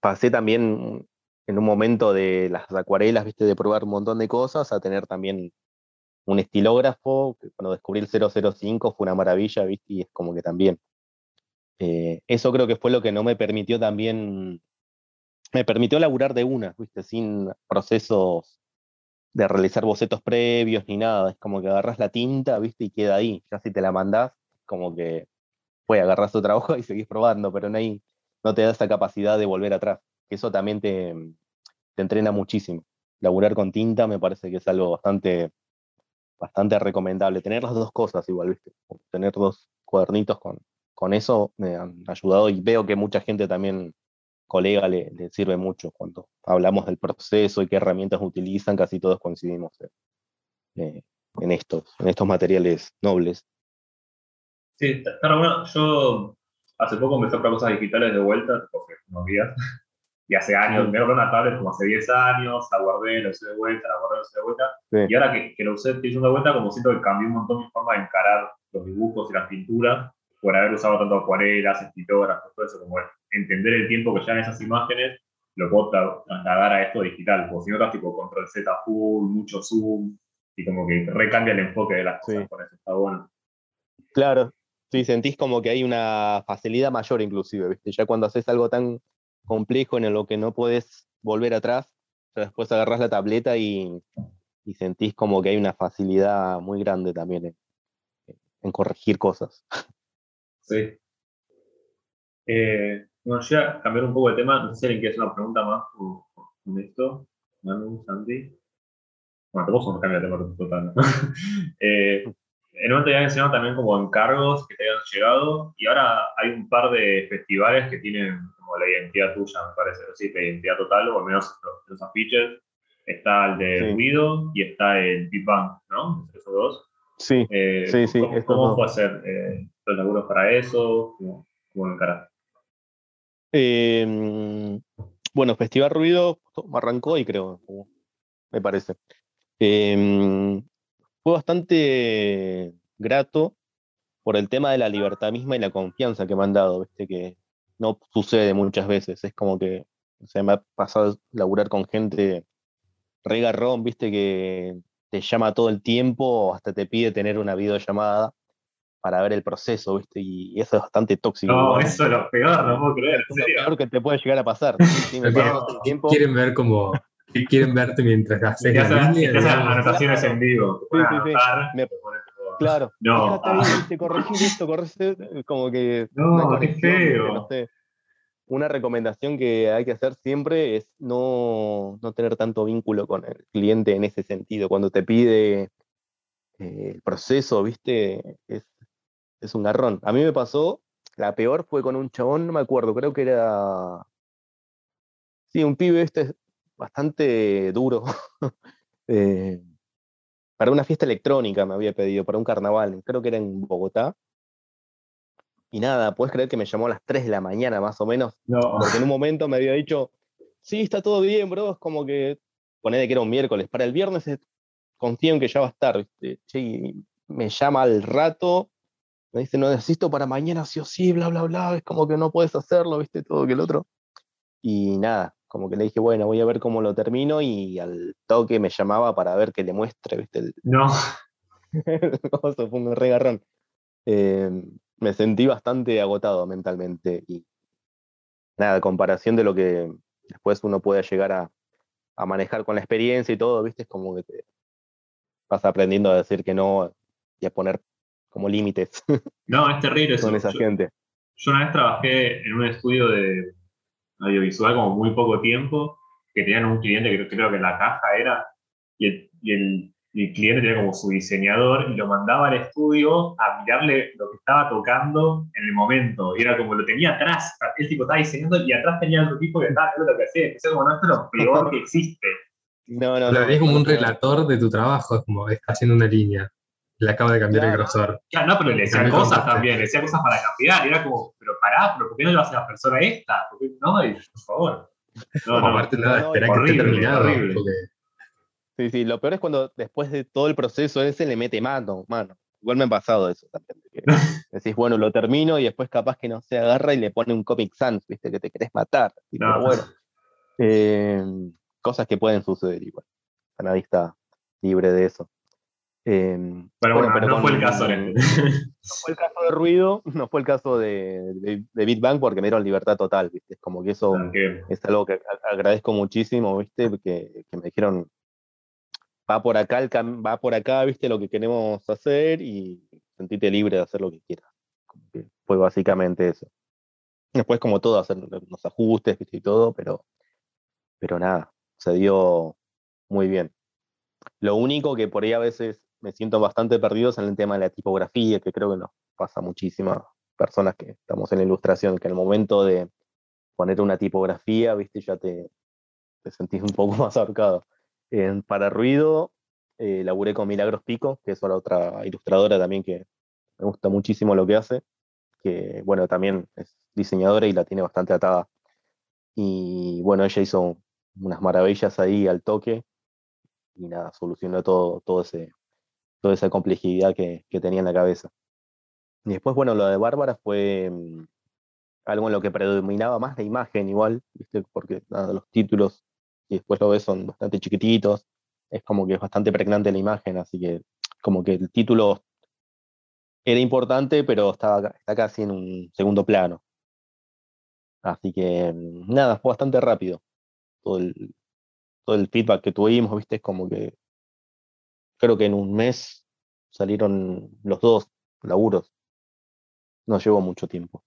pasé también en un momento de las acuarelas, viste, de probar un montón de cosas, a tener también un estilógrafo, cuando descubrí el 005 fue una maravilla, viste, y es como que también. eso creo que fue lo que no me permitió también, me permitió laburar de una, viste, sin procesos de realizar bocetos previos ni nada, es como que agarras la tinta, viste, y queda ahí, ya si te la mandás, como que puede agarrar tu trabajo (laughs) y seguís probando, pero no, hay, no te da esa capacidad de volver atrás. Eso también te, te entrena muchísimo. Laburar con tinta me parece que es algo bastante, bastante recomendable. Tener las dos cosas igual, ¿viste? Tener dos cuadernitos con, con eso me han ayudado y veo que mucha gente también, colega, le, le sirve mucho cuando hablamos del proceso y qué herramientas utilizan, casi todos coincidimos eh, en, estos, en estos materiales nobles. Sí, está bueno. Yo hace poco empecé a probar cosas digitales de vuelta, porque unos días. Y hace años, me compré una tablet como hace 10 años, la guardé, la usé de vuelta, la guardé, la usé de vuelta. Sí. Y ahora que, que lo usé, estoy usando de vuelta, como siento que cambió un montón mi forma de encarar los dibujos y las pinturas, por haber usado tanto acuarelas, escritoras, todo eso, como entender el tiempo que llevan esas imágenes lo puedo tra- trasladar a esto digital, porque si no estás tipo control Z full, mucho zoom, y como que recambia el enfoque de las cosas, Sí. por eso está bueno. Claro, sí, sentís como que hay una facilidad mayor inclusive, ¿viste? Ya cuando haces algo tan complejo en lo que no puedes volver atrás, ya después agarrás la tableta y, y sentís como que hay una facilidad muy grande también en, en corregir cosas. Sí. Eh, bueno, yo voy a cambiar un poco de tema, no sé si alguien quiere hacer una pregunta más con, esto. Manu, Santi. Bueno, tampoco cambia de tema total. ¿no? (laughs) eh, en un momento ya mencionado también como encargos que te hayan llegado y ahora hay un par de festivales que tienen como la identidad tuya, me parece, sí, la identidad total, o al menos los, los afiches. Está el de Sí. Ruido y está el Big Bang, ¿no? Esos dos. Sí, Eh, Sí, sí, ¿Cómo, cómo fue hacer eh, los laburos para eso? ¿Cómo, cómo lo encaraste? Eh, bueno, Festival Ruido arrancó y creo, me parece. Eh, fue bastante grato por el tema de la libertad misma y la confianza que me han dado, ¿viste? que no sucede muchas veces. Es como que se me ha pasado laburar con gente re garrón, ¿viste? que te llama todo el tiempo hasta te pide tener una videollamada para ver el proceso, ¿viste? Y eso es bastante tóxico. No, eso es lo peor, no puedo creer, Es lo peor que te puede llegar a pasar. Sí, (laughs) sí, me el tiempo. quieren ver como, quieren verte mientras haces Te te ¿no? anotaciones en vivo. Te Sí, sí, sí. Me- te Claro. No, ah. ahí, viste, corregir esto, corregir esto, como que No, qué feo. no sé. Una recomendación que hay que hacer siempre es no, no tener tanto vínculo con el cliente en ese sentido. Cuando te pide eh, el proceso, viste, es, es un garrón. A mí me pasó, la peor fue con un chabón, no me acuerdo, creo que era. Sí, un pibe este bastante duro. (laughs) Eh, para una fiesta electrónica me había pedido, para un carnaval, creo que era en Bogotá. Y nada, puedes creer que me llamó a las 3 de la mañana más o menos, No, porque en un momento me había dicho, sí, está todo bien, bro, es como que, ponele que era un miércoles, para el viernes confío en que ya va a estar, ¿viste? Che, me llama al rato, me dice, no necesito para mañana sí o sí, bla, bla, bla, es como que no puedes hacerlo, viste, todo que el otro. Y nada, como que le dije, bueno, voy a ver cómo lo termino y al toque me llamaba para ver que le muestre, viste, el, no. (laughs) Eso fue un regarrón. Eh, me sentí bastante agotado mentalmente y nada, a comparación de lo que después uno puede llegar a, a manejar con la experiencia y todo, viste, es como que te vas aprendiendo a decir que no y a poner como límites (laughs) No, es terrible eso. con esa Yo- gente. Yo una vez trabajé en un estudio de audiovisual como muy poco tiempo, que tenían un cliente que creo que en la caja era, y el, y el- y el cliente tenía como su diseñador y lo mandaba al estudio a mirarle lo que estaba tocando en el momento. Y era como lo tenía atrás, el tipo estaba diseñando y atrás tenía otro tipo que estaba viendo lo que hacía. Entonces, como no, esto es lo peor que existe. (laughs) No, no, Lo no, ves como un relator de tu trabajo, es como está haciendo una línea. Le acaba de cambiar el grosor. Claro, no, pero le decía cosas también, le decía cosas para cambiar. Y era como, pero pará, pero ¿por qué no lo hace la persona esta? ¿Por qué no? Y, por favor. No, no. Aparte, nada, no, espera que horrible, esté terminado. horrible. porque Sí, sí, lo peor es cuando después de todo el proceso ese le mete mano, mano. Igual me ha pasado eso también. de que (laughs) decís, bueno, lo termino y después capaz que no se agarra y le pone un Comic Sans, viste, que te querés matar. Y No. Bueno, eh, cosas que pueden suceder igual. Nadie está libre de eso. Eh, Pero bueno, pero no con- fue el caso este. No (laughs) fue el caso de ruido, (laughs) no fue el caso de, de, de Big Bang porque me dieron libertad total, ¿viste? Es como que eso Que- es algo que agradezco muchísimo, ¿viste? Que, que me dijeron, va por acá, el cam- va por acá, ¿viste? Lo que queremos hacer y sentite libre de hacer lo que quieras. Que fue básicamente eso. Después, como todo, hacer los ajustes, ¿viste? Y todo, pero, pero nada, se dio muy bien. Lo único que por ahí a veces me siento bastante perdido es en el tema de la tipografía, que creo que nos pasa a muchísimas personas que estamos en la ilustración, que al momento de poner una tipografía, viste, ya te, te sentís un poco (laughs) más ahorcado. Para ruido, eh, laburé con Milagros Pico, que es la otra ilustradora también que me gusta muchísimo lo que hace, que bueno, también es diseñadora y la tiene bastante atada. Y bueno, ella hizo unas maravillas ahí al toque y nada, solucionó todo, todo ese, toda esa complejidad que, que tenía en la cabeza. Y después, bueno, lo de Bárbara fue, mm, algo en lo que predominaba más la imagen igual, ¿viste? porque nada, los títulos, y después lo ves, son bastante chiquititos, es como que es bastante pregnante la imagen, así que como que el título era importante, pero estaba, está casi en un segundo plano. Así que mm, nada, fue bastante rápido todo el, todo el feedback que tuvimos, viste, es como que creo que en un mes salieron los dos laburos. No llevó mucho tiempo.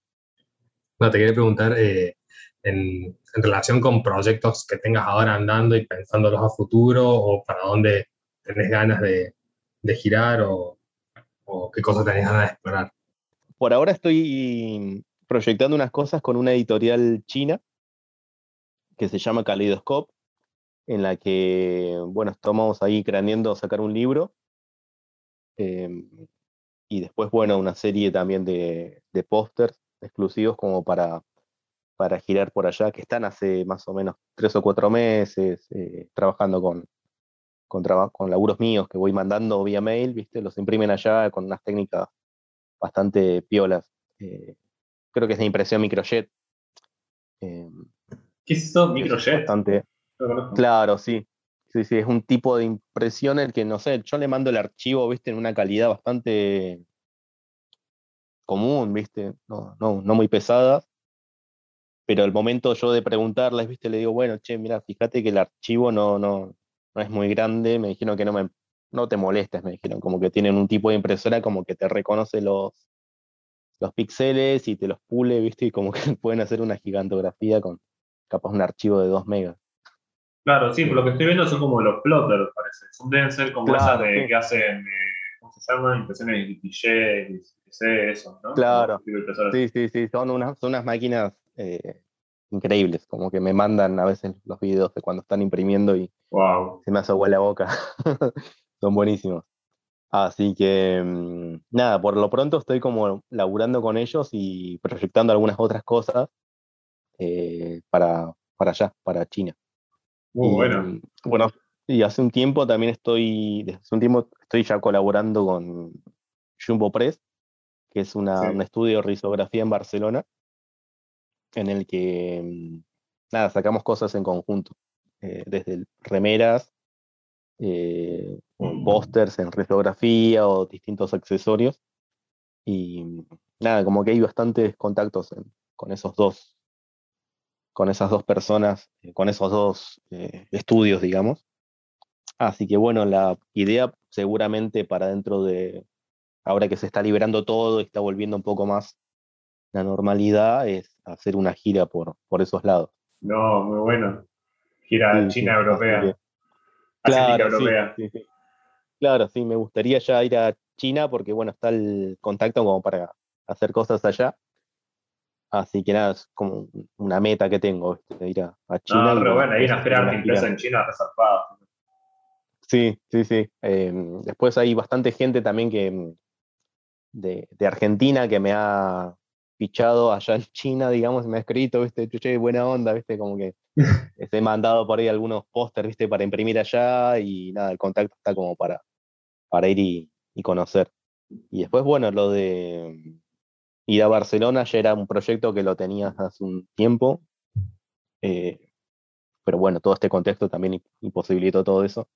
No, te quería preguntar, eh, en, relación con proyectos que tengas ahora andando y pensándolos a futuro, o para dónde tenés ganas de, girar, o, o, qué cosas tenés ganas de explorar. Por ahora estoy proyectando unas cosas con una editorial china que se llama Kaleidoscope, en la que, bueno, estamos ahí craneando sacar un libro. Em, y después, bueno, una serie también de, de pósters exclusivos como para, para girar por allá, que están hace más o menos tres o cuatro meses eh, trabajando con, con, con laburos míos que voy mandando vía mail, ¿viste? Los imprimen allá con unas técnicas bastante piolas. Eh, creo que es de impresión microjet. Em, ¿Qué es eso? Microjet. Bastante, claro, sí. Sí, sí, es un tipo de impresión el que, no sé, yo le mando el archivo, viste, en una calidad bastante común, ¿viste? No, no, no muy pesadas. Pero al momento yo de preguntarles, ¿viste? Le digo, bueno, che, mira, fíjate que el archivo no, no, no es muy grande. Me dijeron que no, me, no te molestes, me dijeron, como que tienen un tipo de impresora como que te reconoce los, los píxeles y te los pule, ¿viste? Y como (laughs) que pueden hacer una gigantografía con capaz un archivo de 2 megas. Claro, sí, por lo que estoy viendo son como los plotters, parece. Son, deben ser como esas de, que hacen, eh, ¿cómo se llama? Impresiones de eso, ¿no? Claro. Sí, sí, sí, son unas, son unas máquinas eh, increíbles, como que me mandan a veces los videos de cuando están imprimiendo y se me hace agua la boca. (laughs) son buenísimos. Así que, mm, nada, por lo pronto estoy como laburando con ellos y proyectando algunas otras cosas eh, para, para allá, para China. Muy bueno. Bueno, y hace un tiempo también estoy, hace un tiempo estoy ya colaborando con Jumbo Press, que es una, un estudio de risografía en Barcelona, en el que, nada, sacamos cosas en conjunto, eh, desde remeras, eh, mm. pósters en risografía o distintos accesorios. Y nada, como que hay bastantes contactos con esos dos, con esas dos personas, eh, con esos dos estudios, digamos. Así que bueno, la idea seguramente para dentro de, ahora que se está liberando todo y está volviendo un poco más la normalidad, es hacer una gira por, por esos lados. No, muy bueno. Gira China europea. claro, Sí, claro, sí, me gustaría ya ir a China porque, bueno, está el contacto como para hacer cosas allá. Así que nada, es como una meta que tengo, ir a, China. No, pero bueno, ir a esperar empresa en China resarpada. Sí, sí, sí. Em, después hay bastante gente también que, de, Argentina que me ha fichado allá en China, digamos, me ha escrito, viste, chuche, buena onda, viste, como que (laughs) he mandado por ahí algunos pósters, viste, para imprimir allá y nada, el contacto está como para, para ir y, conocer. Y después, bueno, lo de ir a Barcelona ya era un proyecto que lo tenía hace un tiempo, eh, pero bueno, todo este contexto también imposibilitó todo eso.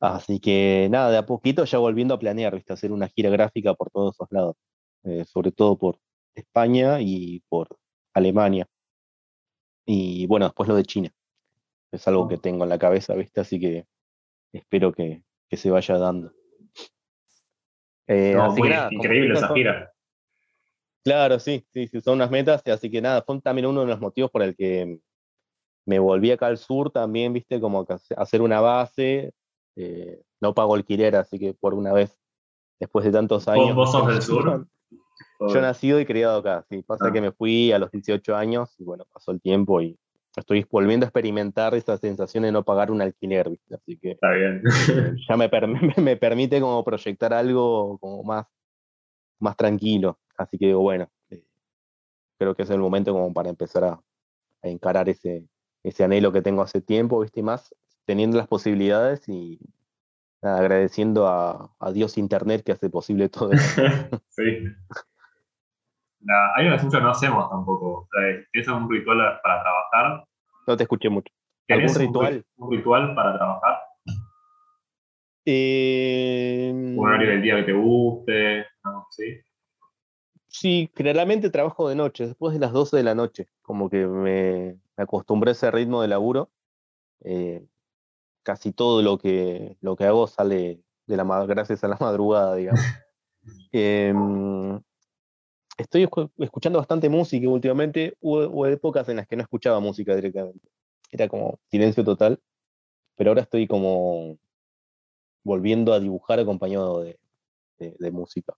Así que nada, de a poquito ya volviendo a planear, ¿viste? hacer una gira gráfica por todos esos lados, eh, sobre todo por España y por Alemania. Y bueno, después lo de China. Es algo que oh. tengo en la cabeza, ¿viste? Así que espero que, se vaya dando. Eh, increíble esa gira. Claro, sí, sí, sí, son unas metas, así que nada, fue también uno de los motivos por el que me volví acá al sur también, viste, como hacer una base, eh, no pago alquiler, así que por una vez, después de tantos años. ¿Vos, sos del sur? (laughs) Yo nacido y criado acá, sí. Pasa ah. que me fui a los 18 años y bueno, pasó el tiempo y estoy volviendo a experimentar esa sensación de no pagar un alquiler, ¿viste? Así que Está bien. ya me, (laughs) me, permite como proyectar algo como más, más tranquilo. Así que bueno, eh, creo que es el momento como para empezar a, a encarar ese, ese anhelo que tengo hace tiempo, ¿viste? Y más teniendo las posibilidades y agradeciendo a, Dios Internet que hace posible todo (laughs) eso. sí. la, hay una que mucho no hacemos tampoco. ¿Tienes algún ritual para trabajar? No te escuché mucho. ¿Tenés ¿Algún un ritual? ri- Un, ritual para trabajar? Eh, ¿Un horario del día que te guste? ¿no? ¿Sí? Sí, generalmente trabajo de noche, después de las 12 de la noche, como que me, acostumbré a ese ritmo de laburo. Eh, casi todo lo que, lo que hago sale de la, gracias a la (laughs) madrugada, digamos. Em, estoy escu- escuchando bastante música últimamente, hubo, épocas en las que no escuchaba música directamente, era como silencio total, pero ahora estoy como volviendo a dibujar acompañado de música.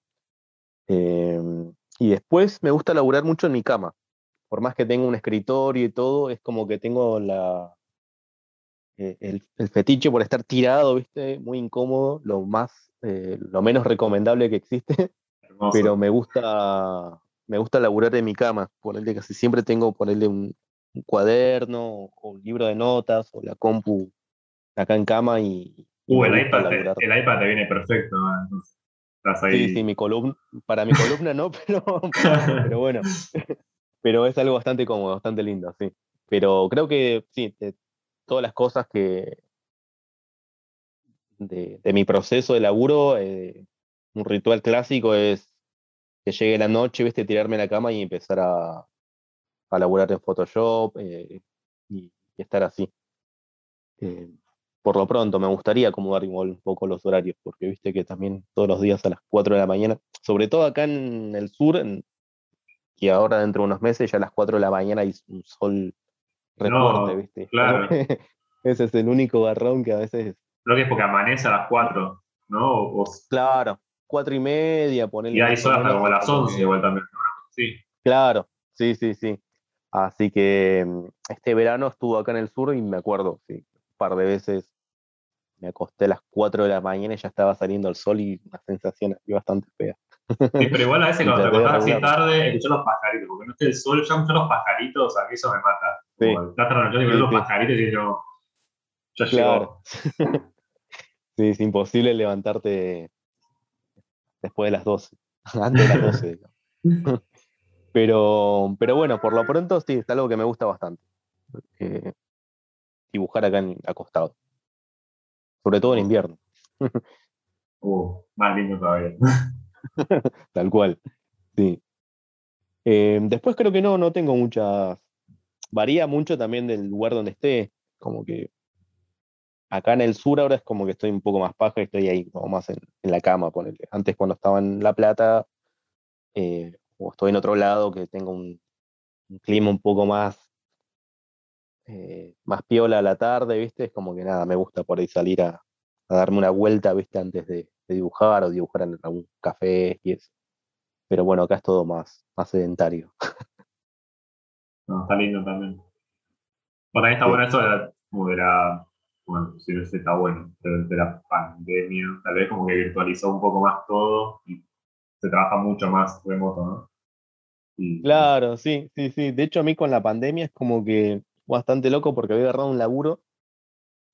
Em, y después me gusta laburar mucho en mi cama. Por más que tenga un escritorio y todo, es como que tengo la, eh, el, el fetiche por estar tirado, ¿viste? Muy incómodo, lo más, eh, lo menos recomendable que existe, (laughs) Hermoso. pero me gusta, me gusta laburar en mi cama. Ponerle casi siempre tengo ponerle un, un cuaderno o un libro de notas o la compu acá en cama y, Uh, el iPad, te, el iPad te viene perfecto. ¿no? Entonces, estás ahí. Sí, sí, mi columna, para mi columna no, (laughs) pero, pero bueno, (laughs) pero es algo bastante cómodo, bastante lindo, sí. Pero creo que sí, de todas las cosas que de, de mi proceso de laburo, eh, un ritual clásico es que llegue la noche, viste, tirarme en la cama y empezar a, a laburar en Photoshop eh, y, y estar así. Eh, por lo pronto, me gustaría acomodar igual un poco los horarios, porque viste que también todos los días a las 4 de la mañana, sobre todo acá en el sur, en- que ahora dentro de unos meses ya a las 4 de la mañana hay un sol re No, viste. claro. (laughs) Ese es el único garrón que a veces, Creo que es porque amanece a las 4, ¿no? O- o- claro, cuatro y media, ponerle. y hay sol hasta como a las 11 igual también. ¿no? Sí. Claro, sí, sí, sí. Así que mm, este verano estuvo acá en el sur y me acuerdo, sí, par de veces me acosté a las 4 de la mañana y ya estaba saliendo el sol y una sensación así bastante fea. Sí, pero igual a veces (laughs) cuando te acostás así tarde, escuchar los pajaritos, porque no esté el sol, ya escuchar los pajaritos, a mí eso me mata. Sí. Como estás trasnochando y ves Sí, los sí. pajaritos y yo, ya Claro. llegó. (laughs) Sí, es imposible levantarte después de las 12, (laughs) antes de las 12. digamos. Pero, pero bueno, por lo pronto sí, es algo que me gusta bastante. eh, dibujar acá en, acostado. Sobre todo en invierno, (laughs) Uh, más lindo todavía. (laughs) tal cual. Sí. Eh, después creo que no, no tengo muchas. Varía mucho también del lugar donde esté. Como que acá en el sur ahora es como que estoy un poco más paja y estoy ahí como más en, en la cama, ponele. Antes cuando estaba en La Plata, eh, o estoy en otro lado que tengo un, un clima un poco más, eh, más piola a la tarde, ¿viste? Es como que nada, me gusta por ahí salir a, a darme una vuelta, ¿viste? Antes de, de dibujar o dibujar en algún café y eso. Pero bueno, acá es todo más, más sedentario. (laughs) No, está lindo también. Bueno, también está Sí. bueno eso de la, como de la, bueno, si no sé, está bueno, de, de la pandemia, tal vez como que virtualizó un poco más todo y se trabaja mucho más remoto, ¿no? Y, Claro, sí, sí, sí. De hecho, a mí con la pandemia es como que bastante loco porque había agarrado un laburo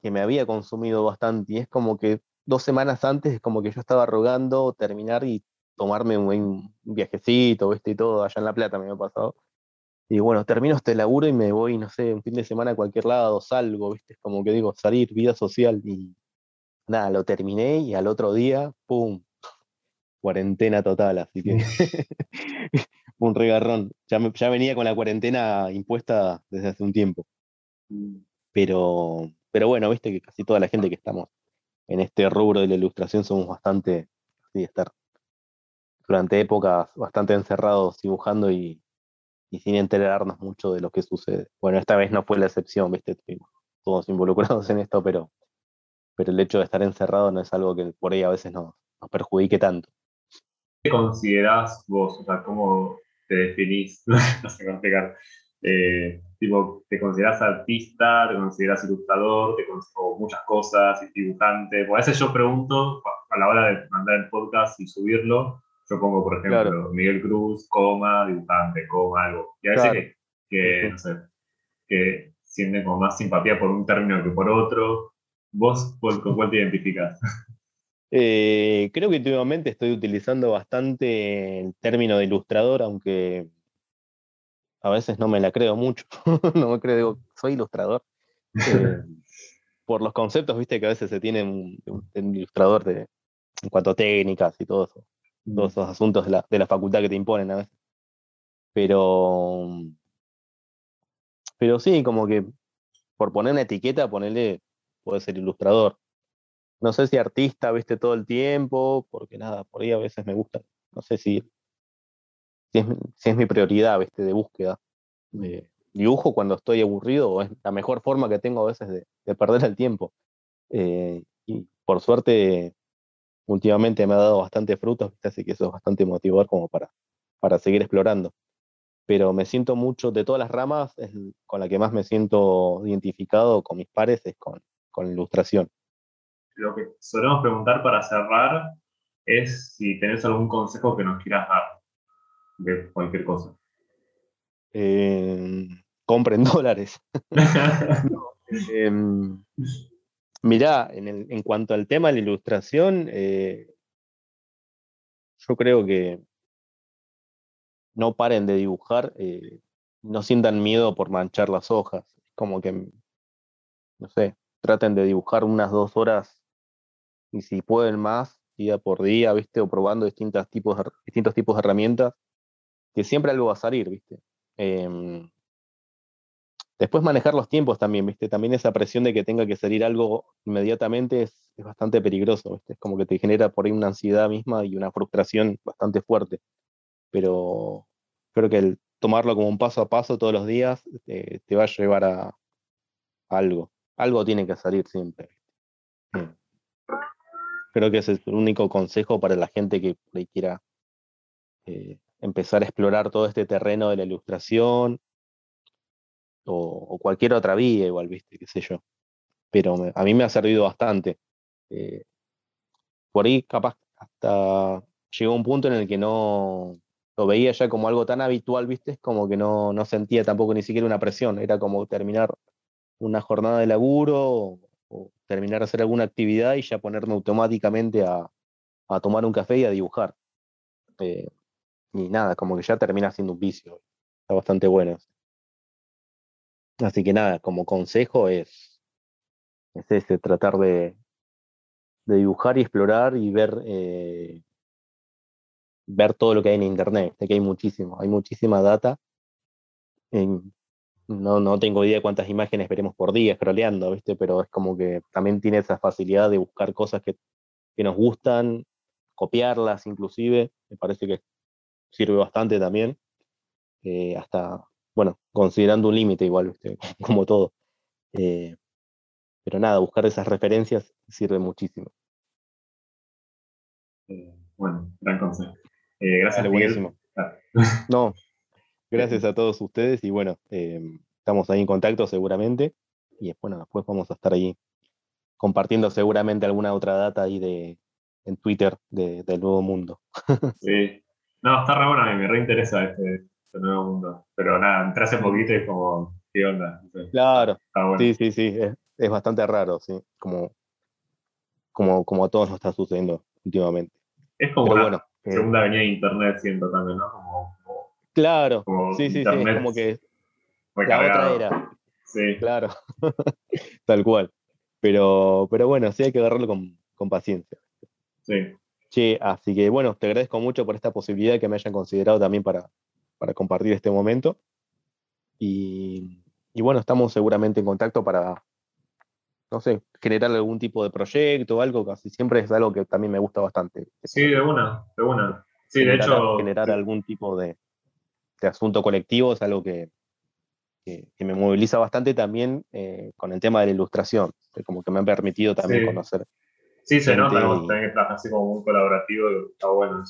que me había consumido bastante. Y es como que dos semanas antes es como que yo estaba rogando terminar y tomarme un, viajecito, ¿viste? Y todo, allá en La Plata me había pasado. Y bueno, termino este laburo y me voy, no sé, un fin de semana a cualquier lado, salgo, ¿viste? Es como que digo, salir, vida social. Y nada, lo terminé y al otro día, ¡pum! Cuarentena total, así que (laughs) un regarrón. Ya, ya venía con la cuarentena impuesta desde hace un tiempo. Pero, pero bueno, viste que casi toda la gente que estamos en este rubro de la ilustración somos bastante, sí, estar durante épocas bastante encerrados dibujando y, y sin enterarnos mucho de lo que sucede. Bueno, esta vez no fue la excepción, viste, todos involucrados en esto, pero, pero el hecho de estar encerrado no es algo que por ahí a veces nos, nos perjudique tanto. ¿Qué considerás vos? O sea, ¿cómo te definís? (laughs) no sé cómo explicar. Eh, tipo, ¿te considerás artista? ¿Te considerás ilustrador? ¿Te con- o muchas cosas? ¿Y dibujante? Porque a veces yo pregunto, a la hora de mandar el podcast y subirlo, yo pongo, por ejemplo, Claro. Miguel Cruz, coma, dibujante, coma, algo. Y a veces Claro. que, que, no sé, que sienten como más simpatía por un término que por otro. ¿Vos por- con (laughs) cuál te identificás? Eh, creo que últimamente estoy utilizando bastante el término de ilustrador, aunque a veces no me la creo mucho. (laughs) no me creo, digo, soy ilustrador. Eh, (laughs) por los conceptos, viste, que a veces se tiene un, un ilustrador de, en cuanto a técnicas y todo eso, todos esos asuntos de la, de la facultad que te imponen a veces. Pero, pero sí, como que por poner una etiqueta, ponerle, puede ser ilustrador. No sé si artista, viste, todo el tiempo, porque nada, por ahí a veces me gusta. No sé si, si, es, mi prioridad, viste, de búsqueda. Dibujo cuando estoy aburrido, es la mejor forma que tengo a veces de, perder el tiempo. Eh, y por suerte, últimamente me ha dado bastante frutos, así que eso es bastante motivador como para, para seguir explorando. Pero me siento mucho, de todas las ramas, con la que más me siento identificado con mis pares es con, con ilustración lo que solemos preguntar para cerrar es si tenés algún consejo que nos quieras dar de cualquier cosa. Eh, compren (laughs) dólares. (laughs) Em, mirá, en, cuanto al tema de la ilustración, eh, yo creo que no paren de dibujar, eh, no sientan miedo por manchar las hojas. Como que, no sé, traten de dibujar unas dos horas y si pueden más, día por día, ¿viste? O probando distintos tipos de, distintos tipos de herramientas, que siempre algo va a salir, ¿viste? Em, después manejar los tiempos también, ¿viste? También esa presión de que tenga que salir algo inmediatamente es, bastante peligroso, ¿viste? Es como que te genera por ahí una ansiedad misma y una frustración bastante fuerte. Pero creo que el tomarlo como un paso a paso todos los días te, va a llevar a, algo. Algo tiene que salir siempre. Creo que ese es el único consejo para la gente que quiera eh, empezar a explorar todo este terreno de la ilustración o, cualquier otra vía, igual, viste, qué sé yo. Pero a mí me ha servido bastante. Eh, por ahí, capaz, hasta llegó un punto en el que no lo veía ya como algo tan habitual, viste, como que no, no sentía tampoco ni siquiera una presión. Era como terminar una jornada de laburo o terminar de hacer alguna actividad y ya ponerme automáticamente a, tomar un café y a dibujar. Eh, y nada, como que ya termina siendo un vicio. Está bastante bueno. Así que nada, como consejo es, es ese, tratar de, de dibujar y explorar y ver, eh, ver todo lo que hay en internet. Sé que hay muchísimo, hay muchísima data. En, no, no tengo idea cuántas imágenes veremos por día scrolleando, ¿viste? Pero es como que también tiene esa facilidad de buscar cosas que, nos gustan, copiarlas inclusive, me parece que sirve bastante también, eh, hasta, bueno, considerando un límite igual, ¿viste? (laughs) como todo. Eh, pero nada, buscar esas referencias sirve muchísimo. Eh, bueno, gran consejo. gracias, buenísimo. No, Gracias a todos ustedes y bueno, em, estamos ahí en contacto seguramente y bueno, después vamos a estar ahí compartiendo seguramente alguna otra data ahí de, en Twitter del Nuevo Mundo. (laughs) sí, no, está re bueno, a mí me reinteresa este, este, Nuevo Mundo, pero nada, entré hace poquito y es como, ¿qué onda? claro, sí, sí, sí, es, bastante raro, sí, como, como, como a todos nos está sucediendo últimamente. Es como una bueno, eh, segunda avenida de Internet, siento también, ¿no? Como Claro, sí, sí, sí, es como que la otra era. Sí. Claro, (laughs) tal cual. Pero, pero bueno, sí hay que agarrarlo con, paciencia. Sí. Sí, así que bueno, te agradezco mucho por esta posibilidad que me hayan considerado también para, para compartir este momento. Y, y, bueno, estamos seguramente en contacto para, no sé, generar algún tipo de proyecto o algo, casi siempre es algo que también me gusta bastante. Sí, de una, de una. Sí, de hecho. Generar algún tipo de, este asunto colectivo es algo que, me moviliza bastante también eh, con el tema de la ilustración, que como que me ha permitido también conocer. Sí, se nota, también que así como muy colaborativo, está bueno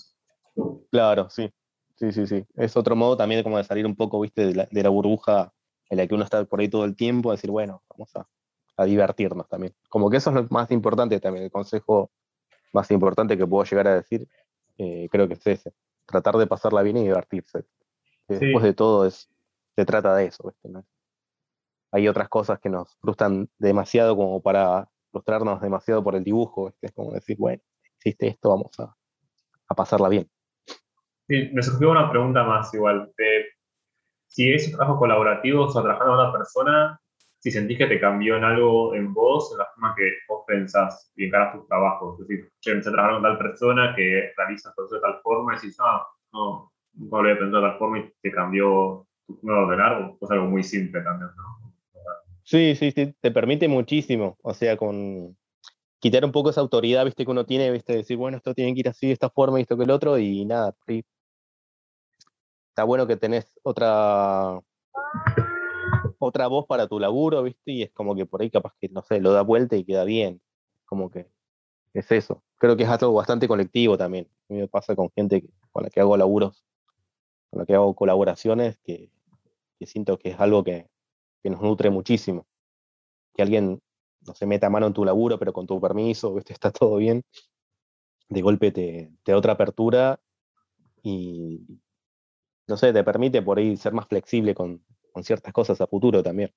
Claro, sí, sí, sí, sí. Es otro modo también como de salir un poco, viste, de la, burbuja en la que uno está por ahí todo el tiempo, decir, bueno, vamos a, divertirnos también. Como que eso es lo más importante también, el consejo más importante que puedo llegar a decir, eh, creo que es ese, tratar de pasarla bien y divertirse después de todo es, se trata de eso. Hay otras cosas que nos frustran demasiado como para frustrarnos demasiado por el dibujo. Es como decir, bueno, hiciste esto, vamos a, a pasarla bien. Sí, me surgió una pregunta más igual. De, si es un trabajo colaborativo o trabajando con una persona, si sentís que te cambió en algo en vos, en la forma que vos pensás y encarás tus trabajos. Es decir, che, empecé a trabajar con tal persona que realiza el proceso de tal forma y decís, ah, no, había pensado de tal forma y te cambió tu modo de ordenar, o es algo muy simple también, ¿no? Sí, sí, sí, te permite muchísimo. O sea, con quitar un poco esa autoridad, viste, que uno tiene, viste, decir, bueno, esto tiene que ir así, de esta forma y esto que el otro, y nada, está bueno que tenés otra otra voz para tu laburo, viste, y es como que por ahí capaz que, no sé, lo da vuelta y queda bien. Como que es eso. Creo que es algo bastante colectivo también. A mí me pasa con gente con la que hago laburos, con la que hago colaboraciones, que, que siento que es algo que, que nos nutre muchísimo. Que alguien no se meta mano en tu laburo, pero con tu permiso, ¿viste? (laughs) está todo bien. De golpe te, te da otra apertura y, no sé, te permite por ahí ser más flexible con, con ciertas cosas a futuro también.